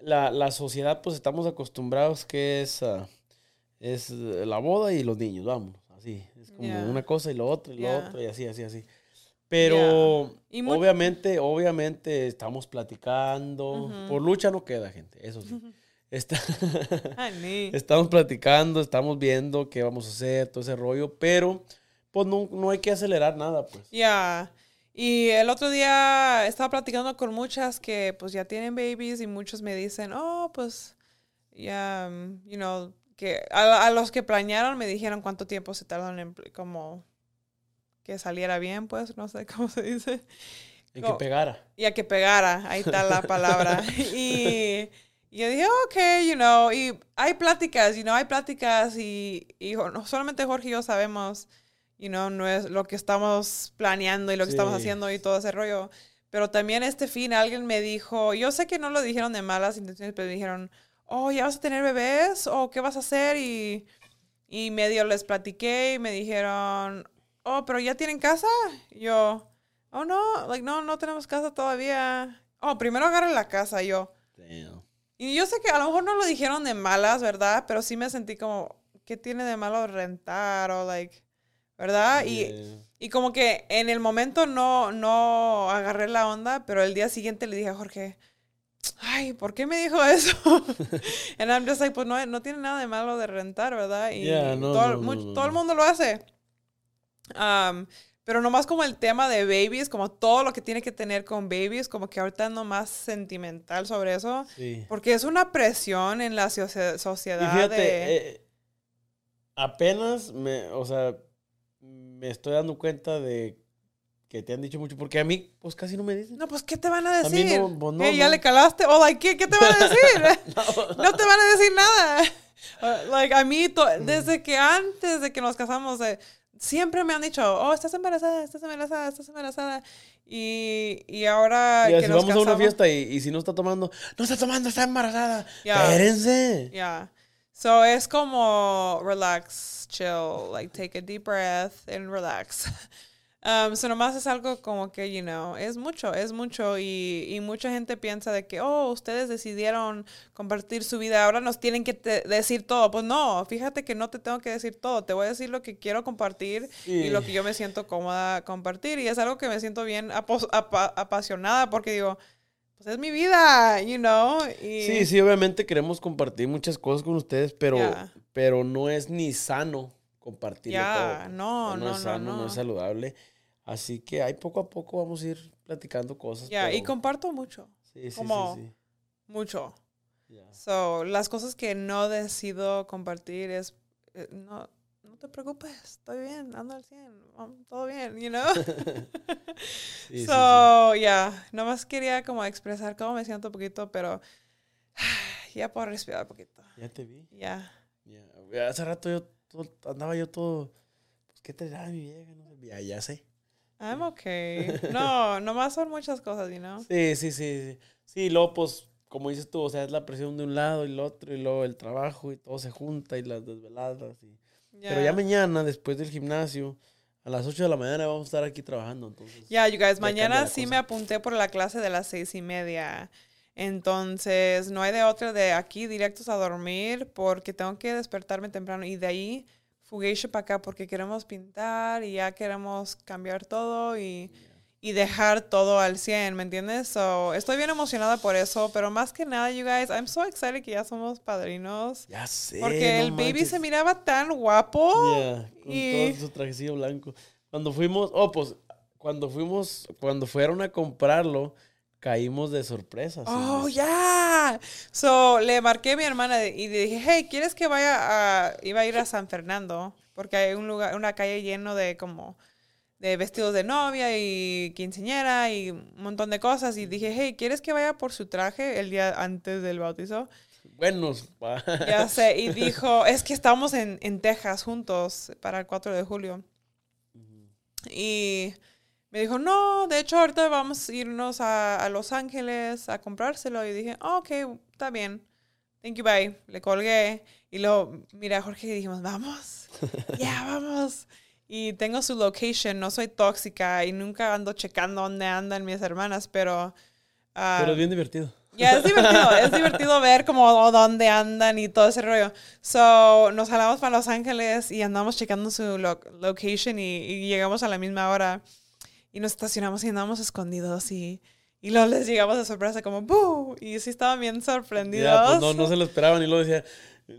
la, la sociedad, pues estamos acostumbrados que es, ah, es la boda y los niños, vámonos. Así. Es como una cosa y lo otro y lo Ya. otro y así, así, así. Pero Y obviamente, obviamente estamos platicando. Por lucha no queda, gente. Eso sí. Está- estamos platicando, estamos viendo qué vamos a hacer, todo ese rollo. Pero, pues no, no hay que acelerar nada, pues. Ya. Y el otro día estaba platicando con muchas que pues ya tienen babies y muchos me dicen, oh, pues ya, mm, you know, que a, a los que planearon me dijeron cuánto tiempo se tardan en como que saliera bien, pues, no sé cómo se dice. Hay que pegara. Y a que pegara, ahí está la palabra. y, y yo dije, ok, you know, y hay pláticas, you know, hay pláticas y, y no solamente Jorge y yo sabemos, you know, no es lo que estamos planeando y lo que estamos haciendo y todo ese rollo. Pero también este fin alguien me dijo, yo sé que no lo dijeron de malas intenciones, pero dijeron, oh, ¿ya vas a tener bebés? ¿O qué vas a hacer? Y, y medio les platiqué y me dijeron, oh, pero ya tienen casa. Yo, oh, no, like, no, no tenemos casa todavía. Oh, primero agarren la casa, yo. Damn. Y yo sé que a lo mejor no lo dijeron de malas, ¿verdad? Pero sí me sentí como, ¿qué tiene de malo rentar? O, like, ¿verdad? Y, Yeah. y como que en el momento no, no agarré la onda, pero el día siguiente le dije a Jorge, ay, ¿por qué me dijo eso? And I'm just like, pues no, no tiene nada de malo de rentar, ¿verdad? Y Yeah, no, todo, no, no, much- no, todo el mundo lo hace. Um, pero nomás como el tema de babies, como todo lo que tiene que tener con babies, como que ahorita ando más sentimental sobre eso. Sí. Porque es una presión en la socie- Y sociedad fíjate, de... eh, apenas me, o sea, me estoy dando cuenta de que te han dicho mucho, porque a mí, pues casi no me dicen. No, pues, ¿qué te van a A mí decir? no, pues, no, Eh, ¿Ya no. le calaste? O, like, ¿qué, ¿qué te van a decir? no te van a decir nada. Uh, like, a mí, desde que antes de que nos casamos, eh, siempre me han dicho, oh, estás embarazada, estás embarazada, estás embarazada. Y, y ahora que si nos vamos a una casamos- fiesta y, y si no está tomando, no está tomando, está embarazada. Ya. Espérense. Yeah. So es como relax, chill, like take a deep breath and relax. Um, so nomás es algo como que, you know, es mucho, es mucho y, y mucha gente piensa de que, oh, ustedes decidieron compartir su vida, ahora nos tienen que decir todo. Pues no, fíjate que no te tengo que decir todo, te voy a decir lo que quiero compartir y lo que yo me siento cómoda compartir y es algo que me siento bien apa- apasionada porque digo, pues es mi vida, you know. Y, Sí, sí, obviamente queremos compartir muchas cosas con ustedes, pero, pero no es ni sano compartir Ya, todo. no, no, es no, sano, no. es saludable. Así que ahí poco a poco vamos a ir platicando cosas. Ya, y pero- comparto mucho, sí, sí, como- sí, sí. mucho. Ya. So, las cosas que no decido compartir es, eh, no, no te preocupes, estoy bien, ando al 100, um, todo bien, you know? Sí, sí, so, ya, nomás quería como expresar cómo me siento un poquito, pero ya puedo respirar un poquito, sí. Ya te vi. ya. Ya. Hace rato yo todo- andaba yo todo. Pues, ¿qué te da mi vieja? No sé. Ya, ya sé. I'm okay. No, nomás son muchas cosas, you know? Sí, sí, sí. Sí, sí luego, pues, como dices tú, o sea, es la presión de un lado y el otro, y luego el trabajo, y todo se junta, y las desveladas. Y... Pero ya mañana, después del gimnasio, a las 8 de la mañana vamos a estar aquí trabajando. Entonces, Ya, you guys, mañana sí cosa. me apunté por la clase de las seis y media. Entonces, no hay de otra de aquí directos a dormir porque tengo que despertarme temprano y de ahí fugueisha para acá porque queremos pintar y ya queremos cambiar todo y, y dejar todo al 100, ¿me entiendes? So, estoy bien emocionada por eso, pero más que nada, you guys, I'm so excited que ya somos padrinos. Ya sé. Porque no el baby manches. se miraba tan guapo. Yeah, con y- todo su trajecillo blanco. Cuando fuimos, oh, pues, cuando fuimos, cuando fueron a comprarlo, caímos de sorpresa. Oh, ya. So, le marqué a mi hermana y le dije, hey, ¿quieres que vaya a... Iba a ir a San Fernando, porque hay un lugar, una calle lleno de como... De vestidos de novia y quinceñera y un montón de cosas. Y dije, hey, ¿quieres que vaya por su traje el día antes del bautizo? Buenos. Ya sé. Y dijo, es que estamos en, en Texas juntos para el 4 de julio. Y me dijo, no, de hecho ahorita vamos a irnos a, a Los Ángeles a comprárselo. Y dije, "Ah, ok, está bien. Thank you, bye. Le colgué. Y luego miré a Jorge y dijimos, vamos. Ya, vamos. Y tengo su location. No soy tóxica y nunca ando checando dónde andan mis hermanas, pero... ah, Pero es bien divertido. ya, es divertido, es divertido ver como dónde andan y todo ese rollo. So, nos jalamos para Los Ángeles y andamos checando su lo- location y, y llegamos a la misma hora y nos estacionamos y andamos escondidos y, y luego les llegamos de sorpresa como ¡Boo! Y sí estaban bien sorprendidos. Ya, pues no, no se lo esperaban y luego decía,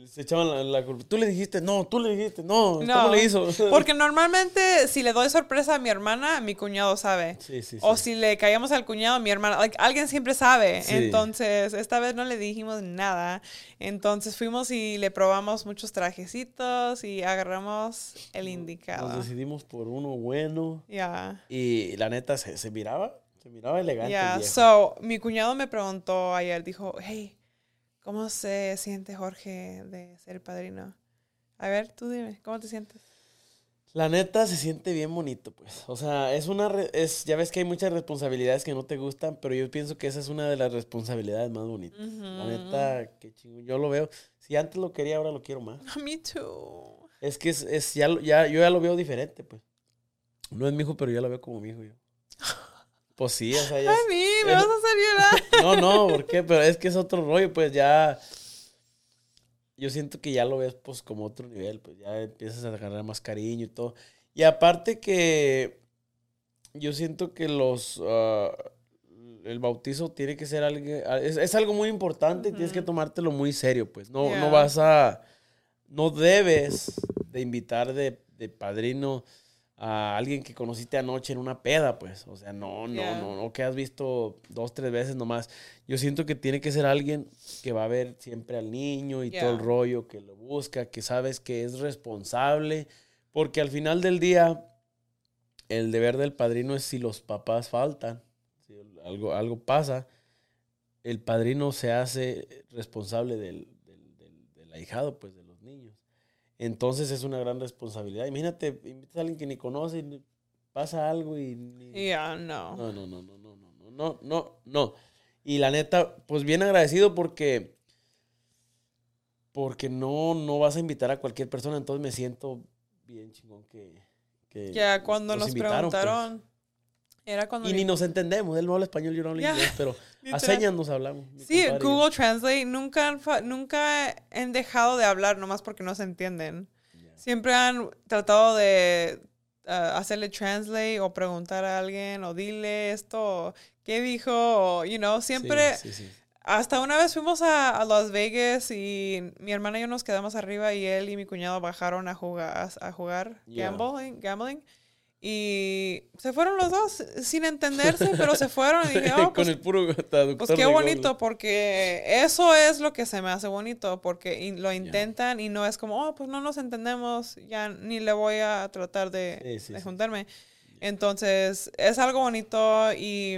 se echaban la, la culpa. Tú le dijiste, no, tú le dijiste, no, No, ¿cómo le hizo? Porque normalmente si le doy sorpresa a mi hermana, mi cuñado sabe. Sí, sí, sí. O si le caíamos al cuñado, mi hermana, like, alguien siempre sabe. Entonces, esta vez no le dijimos nada. Entonces fuimos y le probamos muchos trajecitos y agarramos el indicado. Nos decidimos por uno bueno Ya. y la neta se, se miraba, se miraba elegante. el Ya. viejo. So, mi cuñado me preguntó ayer, dijo, hey, ¿cómo se siente Jorge de ser padrino? A ver, tú dime, ¿cómo te sientes? La neta se siente bien bonito, pues. O sea, es una. es, ya ves que hay muchas responsabilidades que no te gustan, pero yo pienso que esa es una de las responsabilidades más bonitas. La neta, qué chingo. Yo lo veo. Si antes lo quería, ahora lo quiero más. Me too. Es que es, es ya, lo- ya, yo ya lo veo diferente, pues. No es mi hijo, pero ya lo veo como mi hijo yo. Pues sí, o sea, ya es- mí, me vas a hacer llorar. No, no, ¿por qué? Pero es que es otro rollo, pues ya. Yo siento que ya lo ves, pues, como otro nivel, pues ya empiezas a agarrar más cariño y todo. Y aparte que. Yo siento que los. ah, el bautizo tiene que ser algo. Es, es algo muy importante y tienes que tomártelo muy serio, pues. No, Yeah. no vas a. No debes de invitar de, de padrino a alguien que conociste anoche en una peda, pues. O sea, no, no, Yeah. no, no que has visto dos, tres veces nomás. Yo siento que tiene que ser alguien que va a ver siempre al niño y todo el Yeah. rollo, que lo busca, que sabes que es responsable, porque al final del día, el deber del padrino es si los papás faltan, si algo, algo pasa, el padrino se hace responsable del, del, del- del ahijado, pues. Entonces es una gran responsabilidad. Imagínate, invitas a alguien que ni conoce, pasa algo y... Ya, no. no, no, no, no, no, no, no, no, no, no. Y la neta, pues bien agradecido porque porque no, no vas a invitar a cualquier persona, entonces me siento bien chingón que, que Ya cuando nos, invitaron, pues. Era cuando... Y ni nos entendemos, él no habla español, yo no hablo Ya, inglés, pero a señas nos hablamos. Sí. Google Translate nunca han, nunca han dejado de hablar nomás porque no se entienden. Ya. Siempre han tratado de ah, hacerle translate o preguntar a alguien o dile esto, qué dijo, o, you know, siempre... Sí, sí, sí. Hasta una vez fuimos a, a Las Vegas y mi hermana y yo nos quedamos arriba y él y mi cuñado bajaron a jugar, a jugar Yeah. gambling, gambling. Y se fueron los dos sin entenderse, pero se fueron y dije, oh, Con pues el puro traductor. pues qué bonito, porque eso es lo que se me hace bonito, porque lo intentan y no es como, oh, pues no nos entendemos, ya ni le voy a tratar de, Sí, sí, de sí. juntarme. Entonces, es algo bonito y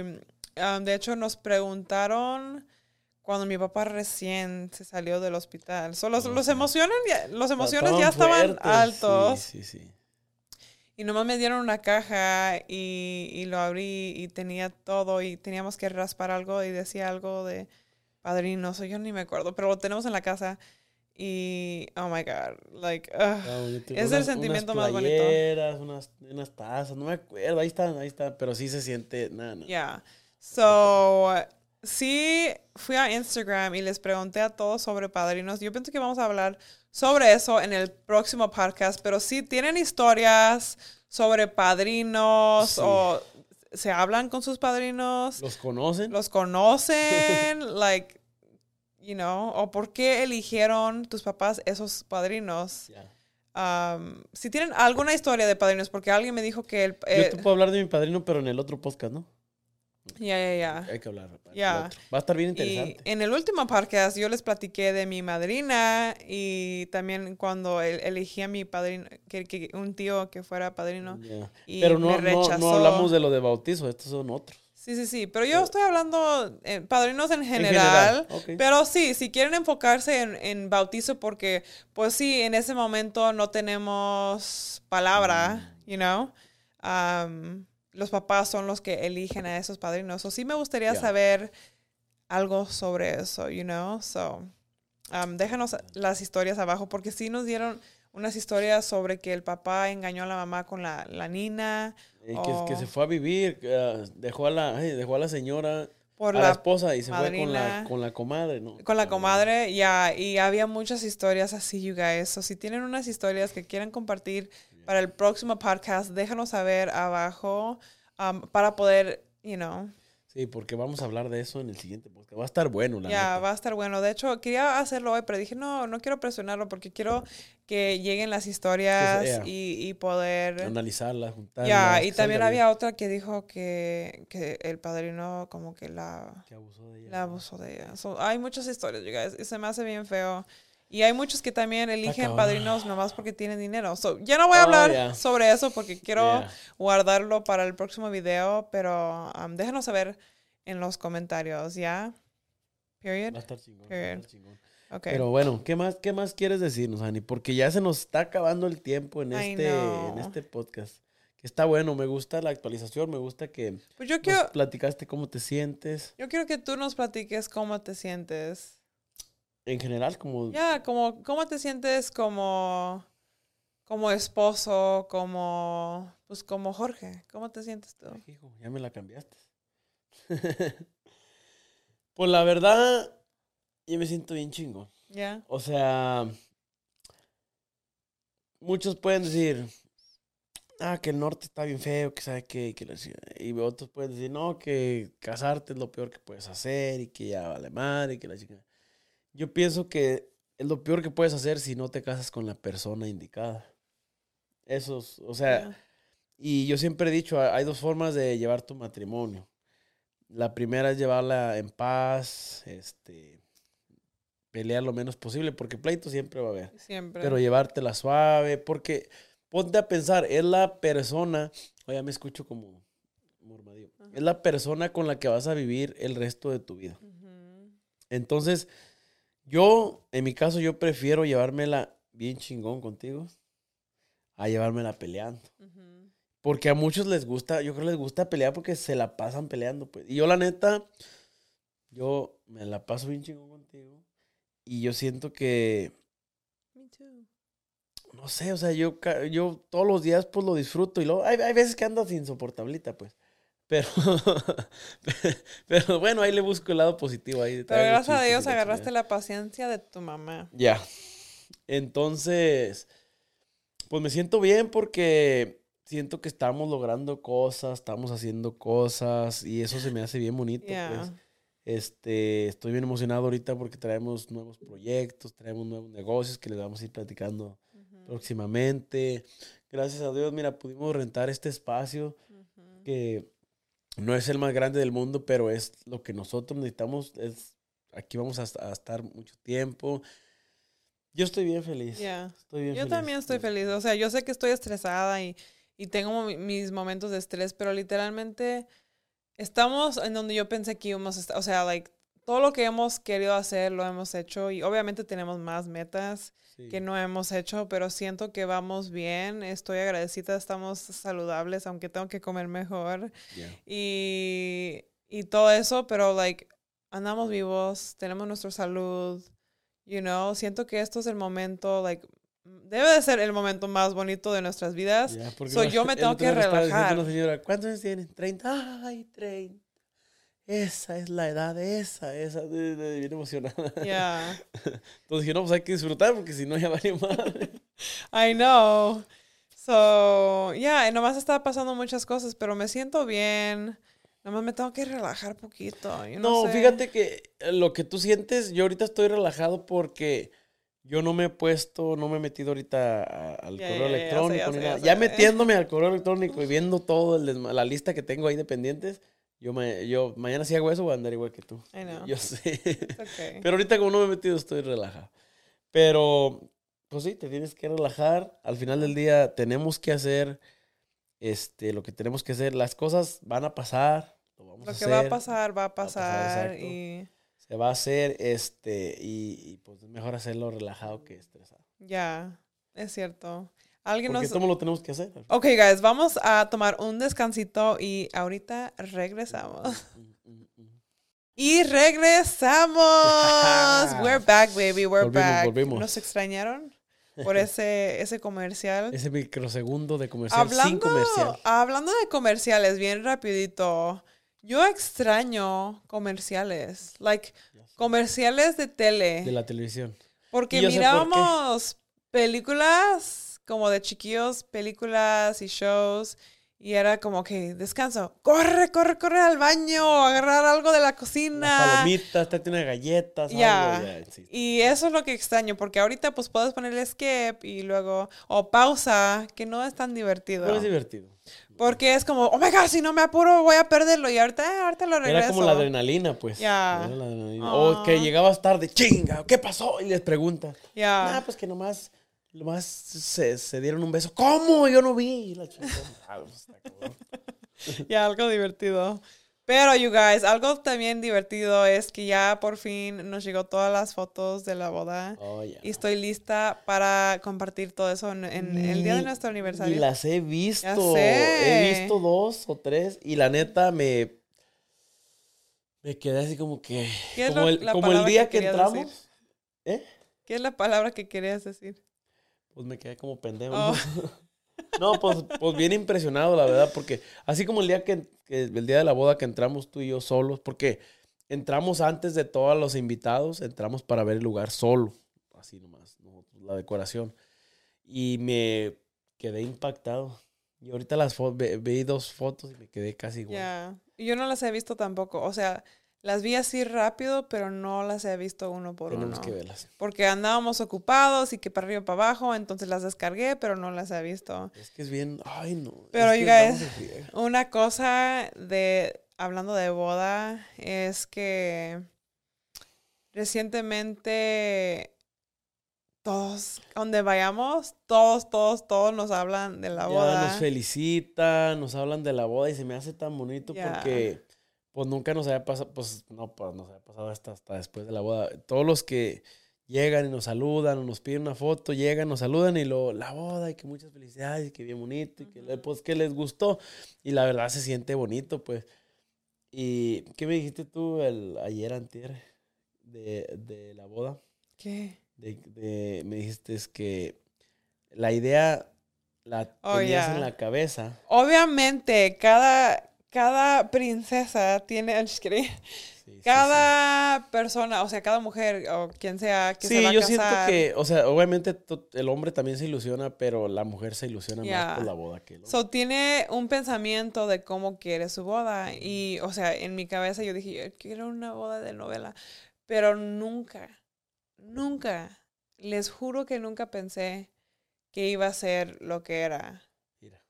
um, de hecho nos preguntaron cuando mi papá recién se salió del hospital. So, los, Oh, emociones, ya, los emociones Estaban ya estaban fuertes, altos. Sí, sí, sí. Y nomás me dieron una caja y, y lo abrí y tenía todo y teníamos que raspar algo y decía algo de padrino, yo ni me acuerdo, pero lo tenemos en la casa y oh my god, like. Ah, bonito. Es el sentimiento más bonito. playeras, Unas, unas tazas, no me acuerdo, ahí están, ahí están, pero sí se siente, nada, nada. Yeah. So, sí, fui a Instagram y les pregunté a todos sobre padrinos. Yo pienso que vamos a hablar sobre eso en el próximo podcast, pero si tienen historias sobre padrinos o se hablan con sus padrinos. ¿Los conocen? Los conocen, like, you know, o por qué eligieron tus papás esos padrinos. Um, si tienen alguna historia de padrinos, porque alguien me dijo que el... Yo te puedo hablar de mi padrino, pero en el otro podcast, ¿no? Ya, ya, ya. Hay que hablar. Ya. Va a estar bien interesante. Y en el último podcast yo les platiqué de mi madrina y también cuando elegí a mi padrino, que, un tío que fuera padrino. Y Pero no, no, hablamos de lo de bautizo, estos son otros. Sí, sí, sí. Pero yo estoy hablando eh, padrinos en general. Pero sí, si quieren enfocarse en, en, bautizo, porque pues sí, en ese momento no tenemos palabra, mm. you know. Um, los papás son los que eligen a esos padrinos. O sí me gustaría saber algo sobre eso, you know. So, um, déjanos las historias abajo porque sí nos dieron unas historias sobre que el papá engañó a la mamá con la, la nina. que, que, se fue a vivir, uh, dejó, a la, dejó a la señora, por a la, esposa y se fue con la, con la comadre, ¿no? Con la comadre, ya, y había muchas historias así, you guys. So, si tienen unas historias que quieran compartir, para el próximo podcast, déjanos saber abajo um, para poder, you know. Sí, porque vamos a hablar de eso en el siguiente podcast. Va a estar bueno, la Ya, va a estar bueno. De hecho, quería hacerlo hoy, pero dije, no, no quiero presionarlo porque quiero que lleguen las historias y, poder... Analizarlas, juntarlas. Ya, y también había otra que dijo que, que, el padrino como que la... Que abusó de ella. La abusó de ella. hay muchas historias, y se me hace bien feo. Y hay muchos que también eligen padrinos nomás porque tienen dinero. ya no voy a oh, hablar sobre eso porque quiero guardarlo para el próximo video, pero um, déjanos saber en los comentarios, ¿ya? Period. Va a estar chingón. Pero bueno, ¿qué más, ¿qué más quieres decirnos, Ani? Porque ya se nos está acabando el tiempo en, este, en este podcast. Está bueno, me gusta la actualización, me gusta que pues yo quiero, platicaste cómo te sientes. Yo quiero que tú nos platiques cómo te sientes. En general, como... Ya, como, ¿cómo te sientes como, como esposo, como, pues como Jorge? ¿Cómo te sientes tú? hijo, ya me la cambiaste. pues la verdad, yo me siento bien chingo. Ya. O sea, muchos pueden decir, ah, que el norte está bien feo, que sabe que, que y otros pueden decir, no, que casarte es lo peor que puedes hacer y que ya vale madre y que la chica yo pienso que es lo peor que puedes hacer si no te casas con la persona indicada. Eso, o sea, y yo siempre he dicho, hay dos formas de llevar tu matrimonio. La primera es llevarla en paz, este, pelear lo menos posible, porque pleito siempre va a haber. Siempre. Pero llevártela suave, porque ponte a pensar, es la persona, oye, me escucho como mormadillo, es la persona con la que vas a vivir el resto de tu vida. Entonces, yo, en mi caso, yo prefiero llevármela bien chingón contigo a llevármela peleando. Porque a muchos les gusta, yo creo que les gusta pelear porque se la pasan peleando. Pues. Y yo, la neta, yo me la paso bien chingón contigo. Y yo siento que. Me too. No sé, o sea, yo, yo todos los días pues lo disfruto. Y luego hay, hay veces que ando insoportablita, pues. Pero, pero bueno, ahí le busco el lado positivo. Ahí pero gracias a Dios agarraste la paciencia de tu mamá. Ya. Entonces, pues me siento bien porque siento que estamos logrando cosas, estamos haciendo cosas y eso se me hace bien bonito. Pues. Este, estoy bien emocionado ahorita porque traemos nuevos proyectos, traemos nuevos negocios que les vamos a ir platicando próximamente. Gracias a Dios, mira, pudimos rentar este espacio que no es el más grande del mundo, pero es lo que nosotros necesitamos. Es, aquí vamos a, estar mucho tiempo. Yo estoy bien feliz. yo también estoy feliz. O sea, yo sé que estoy estresada y, y tengo mis momentos de estrés, pero literalmente estamos en donde yo pensé que íbamos a estar. O sea, like, todo lo que hemos querido hacer lo hemos hecho y obviamente tenemos más metas que no hemos hecho, pero siento que vamos bien. Estoy agradecida, estamos saludables, aunque tengo que comer mejor. Y, y todo eso, pero like andamos vivos, tenemos nuestra salud, you know, siento que esto es el momento, like, debe de ser el momento más bonito de nuestras vidas. Yeah, yo me tengo que relajar. señora, ¿cuántos años tienes? 30. Ay, 30. Esa es la edad, esa, esa, de- de- bien emocionada. Yeah. Entonces dije, no, pues hay que disfrutar porque si no ya valió madre. I know. So, yeah, y nomás estaba pasando muchas cosas, pero me siento bien. Nomás me tengo que relajar poquito. yo no No, sé. fíjate que eh, lo que tú sientes, yo ahorita estoy relajado porque yo no me he puesto, no me he metido ahorita a- al correo ya sé, electrónico ya sé, metiéndome al correo electrónico y viendo todo el la lista que tengo ahí de pendientes, yo, me, yo mañana si hago eso voy a andar igual que tú. I know. Yo sé. Okay. Pero ahorita como no me he metido estoy relajado. Pero, pues sí, te tienes que relajar. Al final del día tenemos que hacer este, lo que tenemos que hacer. Las cosas van a pasar. Lo vamos Lo a que va a hacer, pasar, va a pasar, y Se va a hacer, este, y, y, pues es mejor hacerlo relajado que estresado. ya, es cierto. Alguien Porque nos... todo lo tenemos que hacer. Ok, guys, vamos a tomar un descansito y ahorita regresamos. Y regresamos. We're back, baby. We're Volvimos, back. volvimos. ¿Nos extrañaron por ese, ese comercial? Ese microsegundo de comercial sin hablando, comercial. hablando de comerciales, bien rapidito. Yo extraño comerciales. Like, comerciales de tele. De la televisión. Porque por mirábamos películas como de chiquillos, películas y shows. Y era como que descanso. Corre, corre, corre al baño. Agarrar algo de la Las cocina. palomitas, tráete unas galletas. Algo, ya, sí. Y eso es lo que extraño. Porque ahorita pues puedes ponerle skip y luego. O pausa, que no es tan divertido. Pero es divertido. Porque es como, oh my god, si no me apuro voy a perderlo. Y ahorita, eh, ahorita lo regreso. Era como la adrenalina, pues. Ya. Era la adrenalina. Ah. O que llegabas tarde, chinga, ¿qué pasó? Y les preguntan. Ya. Ah, pues que nomás, nomás se, se dieron un beso. ¿Cómo? Yo no vi. Y la. Ah, pues. Ya, algo divertido. Pero, you guys, algo también divertido es que ya por fin nos llegó todas las fotos de la boda. Oh. Y estoy lista para compartir todo eso en, en el día de nuestro Ni aniversario. las he visto. sé. He visto dos o tres. Y la neta me. Me quedé así como que. ¿Qué es Como lo- el, la como el día que que, querías entramos. decir? ¿Eh? ¿Qué es la palabra que querías decir? Pues me quedé como pendejo. Oh. No, pues, pues bien impresionado, la verdad, porque así como el día que, que- el día de la boda que entramos tú y yo solos, porque entramos antes de todos los invitados, entramos para ver el lugar solo, así nomás, nosotros, la decoración. Y me quedé impactado. Y ahorita las fotos, vi dos fotos y me quedé casi igual. Ya. Y Yo no las he visto tampoco. O sea, las vi así rápido, pero no las he visto uno por Tenemos uno. que verlas. Porque andábamos ocupados y que para arriba para abajo, entonces las descargué, pero no las he visto. Es que es bien, ay no. Pero, es guys. Una cosa de, hablando de boda, es que recientemente todos, donde vayamos, todos, todos, todos nos hablan de la Ya boda. nos felicitan, nos hablan de la boda y se me hace tan bonito Ya. porque pues nunca nos había pasado, pues no, pues nos había pasado hasta, hasta después de la boda. Todos los que llegan y nos saludan o nos piden una foto, llegan, nos saludan y lo, la boda y que muchas felicidades y que bien bonito y que pues que les gustó y la verdad se siente bonito pues. ¿Y qué me dijiste tú el, ayer antier de, de la boda? ¿Qué? de, de- me dijiste es que la idea la Oh, tenías en la cabeza. Obviamente, cada, cada princesa tiene, I'm just kidding. Sí, sí, cada persona, o sea, cada mujer o quien sea que sí. se Sí, va a yo siento que, o sea, obviamente el hombre también se ilusiona, pero la mujer se ilusiona más por la boda que el hombre. So, tiene un pensamiento de cómo quiere su boda. Y, o sea, en mi cabeza yo dije, yo quiero una boda de novela. Pero nunca, nunca, les juro que nunca pensé que iba a ser lo que era. Mira,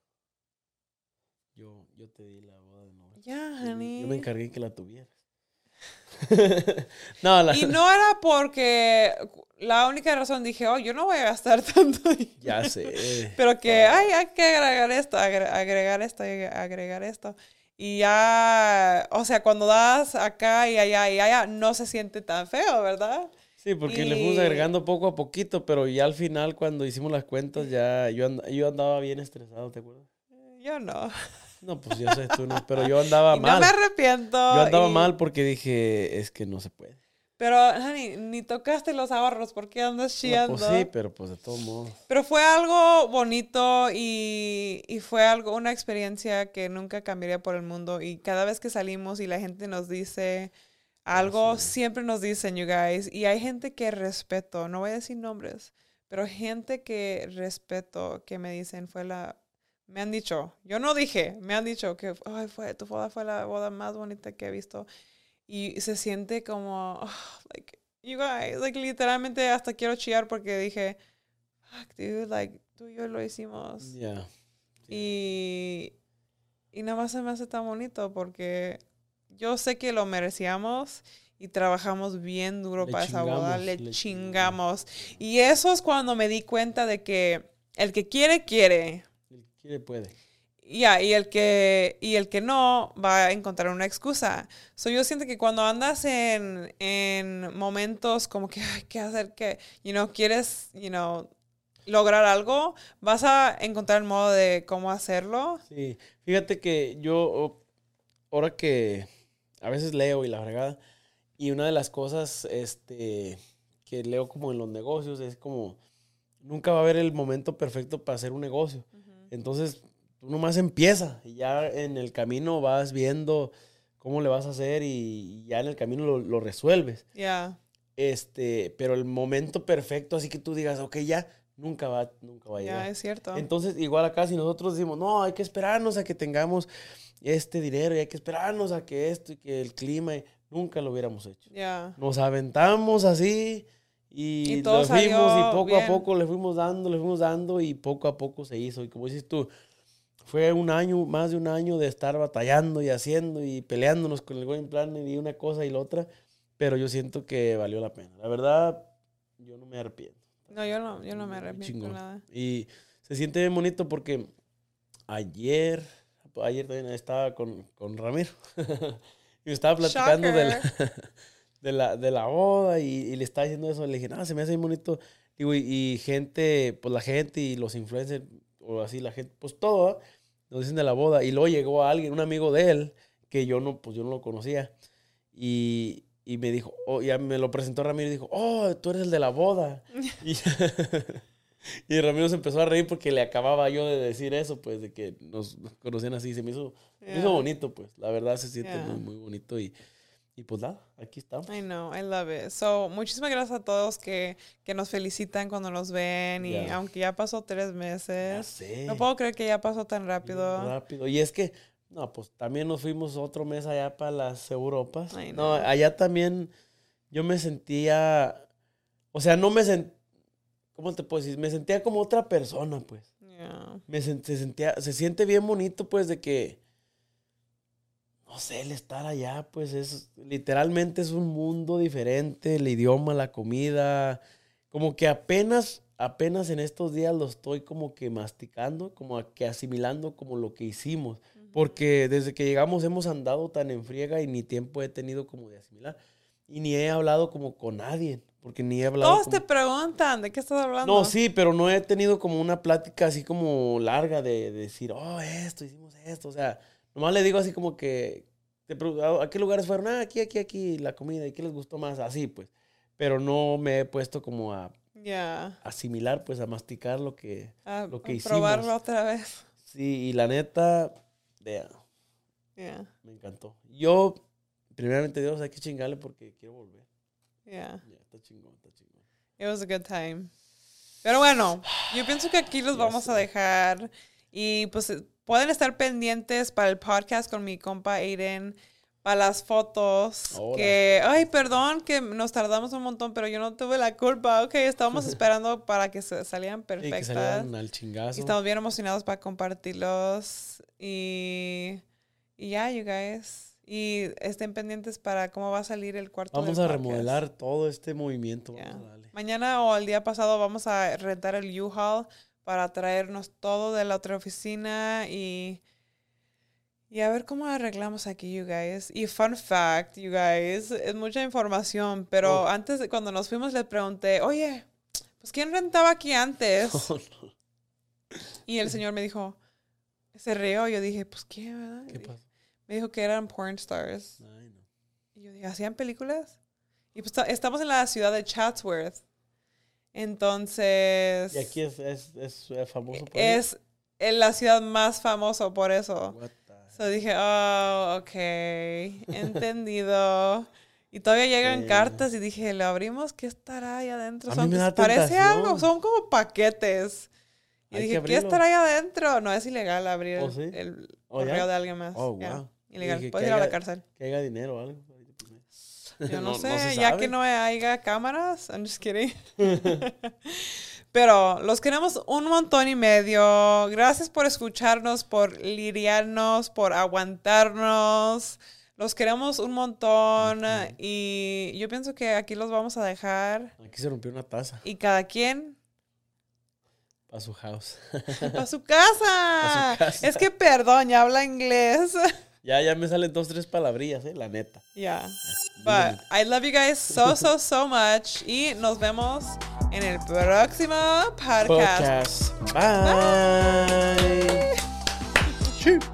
yo, yo te di la. Ya, honey. Yo me encargué que la tuvieras. no, la, Y no era porque la única razón dije, oh, yo no voy a gastar tanto. dinero". ya sé. Pero que, Ah. ay, hay que agregar esto, agre- agregar esto, agregar esto. Y ya, o sea, cuando das acá y allá y allá, no se siente tan feo, ¿verdad? Sí, porque le fuimos agregando poco a poquito, pero ya al final cuando hicimos las cuentas ya yo, and- yo andaba bien estresado, ¿te acuerdas? Yo no. No, pues yo sé, tú no, pero yo andaba Y no mal. me arrepiento. Yo andaba y- mal porque dije, es que no se puede. Pero, honey, ni tocaste los ahorros, ¿por qué andas No, chillando? pues sí, pero pues de todos modos. Pero fue algo bonito y, y fue algo, una experiencia que nunca cambiaría por el mundo. Y cada vez que salimos y la gente nos dice algo, siempre nos dicen, you guys. Y hay gente que respeto, no voy a decir nombres, pero gente que respeto, que me dicen, fue la... Me han dicho, yo no dije, me han dicho que Ay, fue, tu boda fue la boda más bonita que he visto. Y se siente como, oh, like, you guys, like, literalmente hasta quiero chillar porque dije, fuck, dude, like, tú y yo lo hicimos. Ya. Y, y nada más se me hace tan bonito porque yo sé que lo merecíamos y trabajamos bien duro Le para esa boda, le chingamos. Y eso es cuando me di cuenta de que el que quiere, quiere. Quiere puede. Ya, y el que y el que no va a encontrar una excusa. So, yo siento que cuando andas en, en momentos como que hay que hacer que, you know, quieres, you know, lograr algo, vas a encontrar el modo de cómo hacerlo. Sí, fíjate que yo, ahora que a veces leo y la fregada, y una de las cosas este, que leo como en los negocios es como, nunca va a haber el momento perfecto para hacer un negocio. Entonces, tú nomás empieza y ya en el camino vas viendo cómo le vas a hacer y, ya en el camino lo, lo resuelves. Ya. Este, pero el momento perfecto, así que tú digas, ok, ya, nunca va, nunca va a llegar. Ya, es cierto. Entonces, igual acá, si nosotros decimos, no, hay que esperarnos a que tengamos este dinero y hay que esperarnos a que esto y que el clima, y nunca lo hubiéramos hecho. Ya. Nos aventamos así y, Y todo lo fuimos y poco bien. a poco le fuimos dando, le fuimos dando y poco a poco se hizo. Y como dices tú, fue un año, más de un año de estar batallando y haciendo y peleándonos con el buen plan y una cosa y la otra, pero yo siento que valió la pena. La verdad, yo no me arrepiento. No, yo no, yo no me arrepiento nada. Y se siente bien bonito porque ayer, ayer también estaba con, con Ramiro y me estaba platicando de la, de la, de la boda y, y le estaba diciendo eso. Le dije, no, se me hace bien bonito. Digo, y, y gente, pues la gente y los influencers, o así, la gente, pues todo, ¿va? nos dicen de la boda. Y luego llegó alguien, un amigo de él, que yo no, pues yo no lo conocía. Y, y me dijo, oh, ya me lo presentó Ramiro y dijo, oh, tú eres el de la boda. y, y Ramiro se empezó a reír porque le acababa yo de decir eso, pues, de que nos conocían así. Se me hizo, me hizo Yeah. bonito, pues. La verdad se siente Yeah. muy, muy bonito. Y, y pues nada, aquí estamos. I know, I love it. So, muchísimas gracias a todos que, que nos felicitan cuando nos ven. Y aunque ya pasó tres meses, sé. no puedo creer que ya pasó tan rápido. Rápido. Y es que, no, pues también nos fuimos otro mes allá para las Europas. Ay, No, no. allá también yo me sentía, o sea, no me sentía, ¿cómo te puedo decir? Me sentía como otra persona, pues. Yeah. Me se sentía, se siente bien bonito, pues, de que, no sé, el estar allá, pues, es, literalmente es un mundo diferente, el idioma, la comida, como que apenas, apenas en estos días lo estoy como que masticando, como que asimilando como lo que hicimos, porque desde que llegamos hemos andado tan en friega y ni tiempo he tenido como de asimilar, y ni he hablado como con nadie, porque ni he hablado Todos como- te preguntan, ¿de qué estás hablando? no, sí, pero no he tenido como una plática así como larga de, de decir, oh, esto, hicimos esto. O sea, nomás le digo así como que, te pregunto, ¿a qué lugares fueron? Ah, aquí, aquí, aquí, la comida, ¿y qué les gustó más? Así, pues. Pero no me he puesto como a Ya. asimilar, pues, a masticar lo que, A- lo que a hicimos. probarlo otra vez. sí, y la neta, vea, Yeah. me encantó. Yo, primeramente Dios, hay que chingarle porque quiero volver. Yeah. Está chingón, está chingón. It was a good time. Pero bueno, yo pienso que aquí los vamos a dejar. Y pues pueden estar pendientes para el podcast con mi compa Aiden. Para las fotos. Ahora. Que, ay, perdón que nos tardamos un montón, pero yo no tuve la culpa. Ok, estábamos esperando para que se salieran Sí, que perfectas. salieran al y chingazo. estamos bien emocionados para compartirlos. Y, y ya, you guys. Y estén pendientes para cómo va a salir el cuarto Vamos del a podcast. remodelar todo este movimiento. Darle. Mañana o el día pasado vamos a rentar el U-Haul para traernos todo de la otra oficina y, y a ver cómo arreglamos aquí, you guys. Y fun fact, you guys, es mucha información, pero Oh. antes de cuando nos fuimos le pregunté, oye, pues ¿quién rentaba aquí antes? Oh, no. Y el señor me dijo, se rió, yo dije, pues ¿qué, verdad? ¿Qué pasa? Me dijo que eran porn stars. Ay, no. Y yo dije, ¿hacían películas? Y pues ta- estamos en la ciudad de Chatsworth. Entonces, Y aquí es, es, es, eh, famoso por es en la ciudad más famosa por eso. So dije, oh, ok, entendido. Y todavía llegan Sí. cartas y dije, ¿lo abrimos? ¿Qué estará ahí adentro? A Son- mí me da parece tentación. algo, son como paquetes. Y Hay dije, ¿qué estará ahí adentro? No, es ilegal abrir ¿Oh, el, sí? el ¿Oh, correo de alguien más. Oh, wow. Ilegal, puedes ir a la cárcel. Que haya dinero o algo. Yo no, No- no sé, se ya sabe. que no haya cámaras, I'm just kidding. Pero los queremos un montón y medio. Gracias por escucharnos, por lidiarnos, por aguantarnos. Los queremos un montón y yo pienso que aquí los vamos a dejar Aquí se rompió una taza y cada quien para su house. a su casa. A su casa. Es que perdón, ya habla inglés. Ya, ya me salen dos, tres palabrillas, eh, la neta. Yeah. But I love you guys so, so, so much. Y nos vemos en el próximo podcast. Podcast. Bye.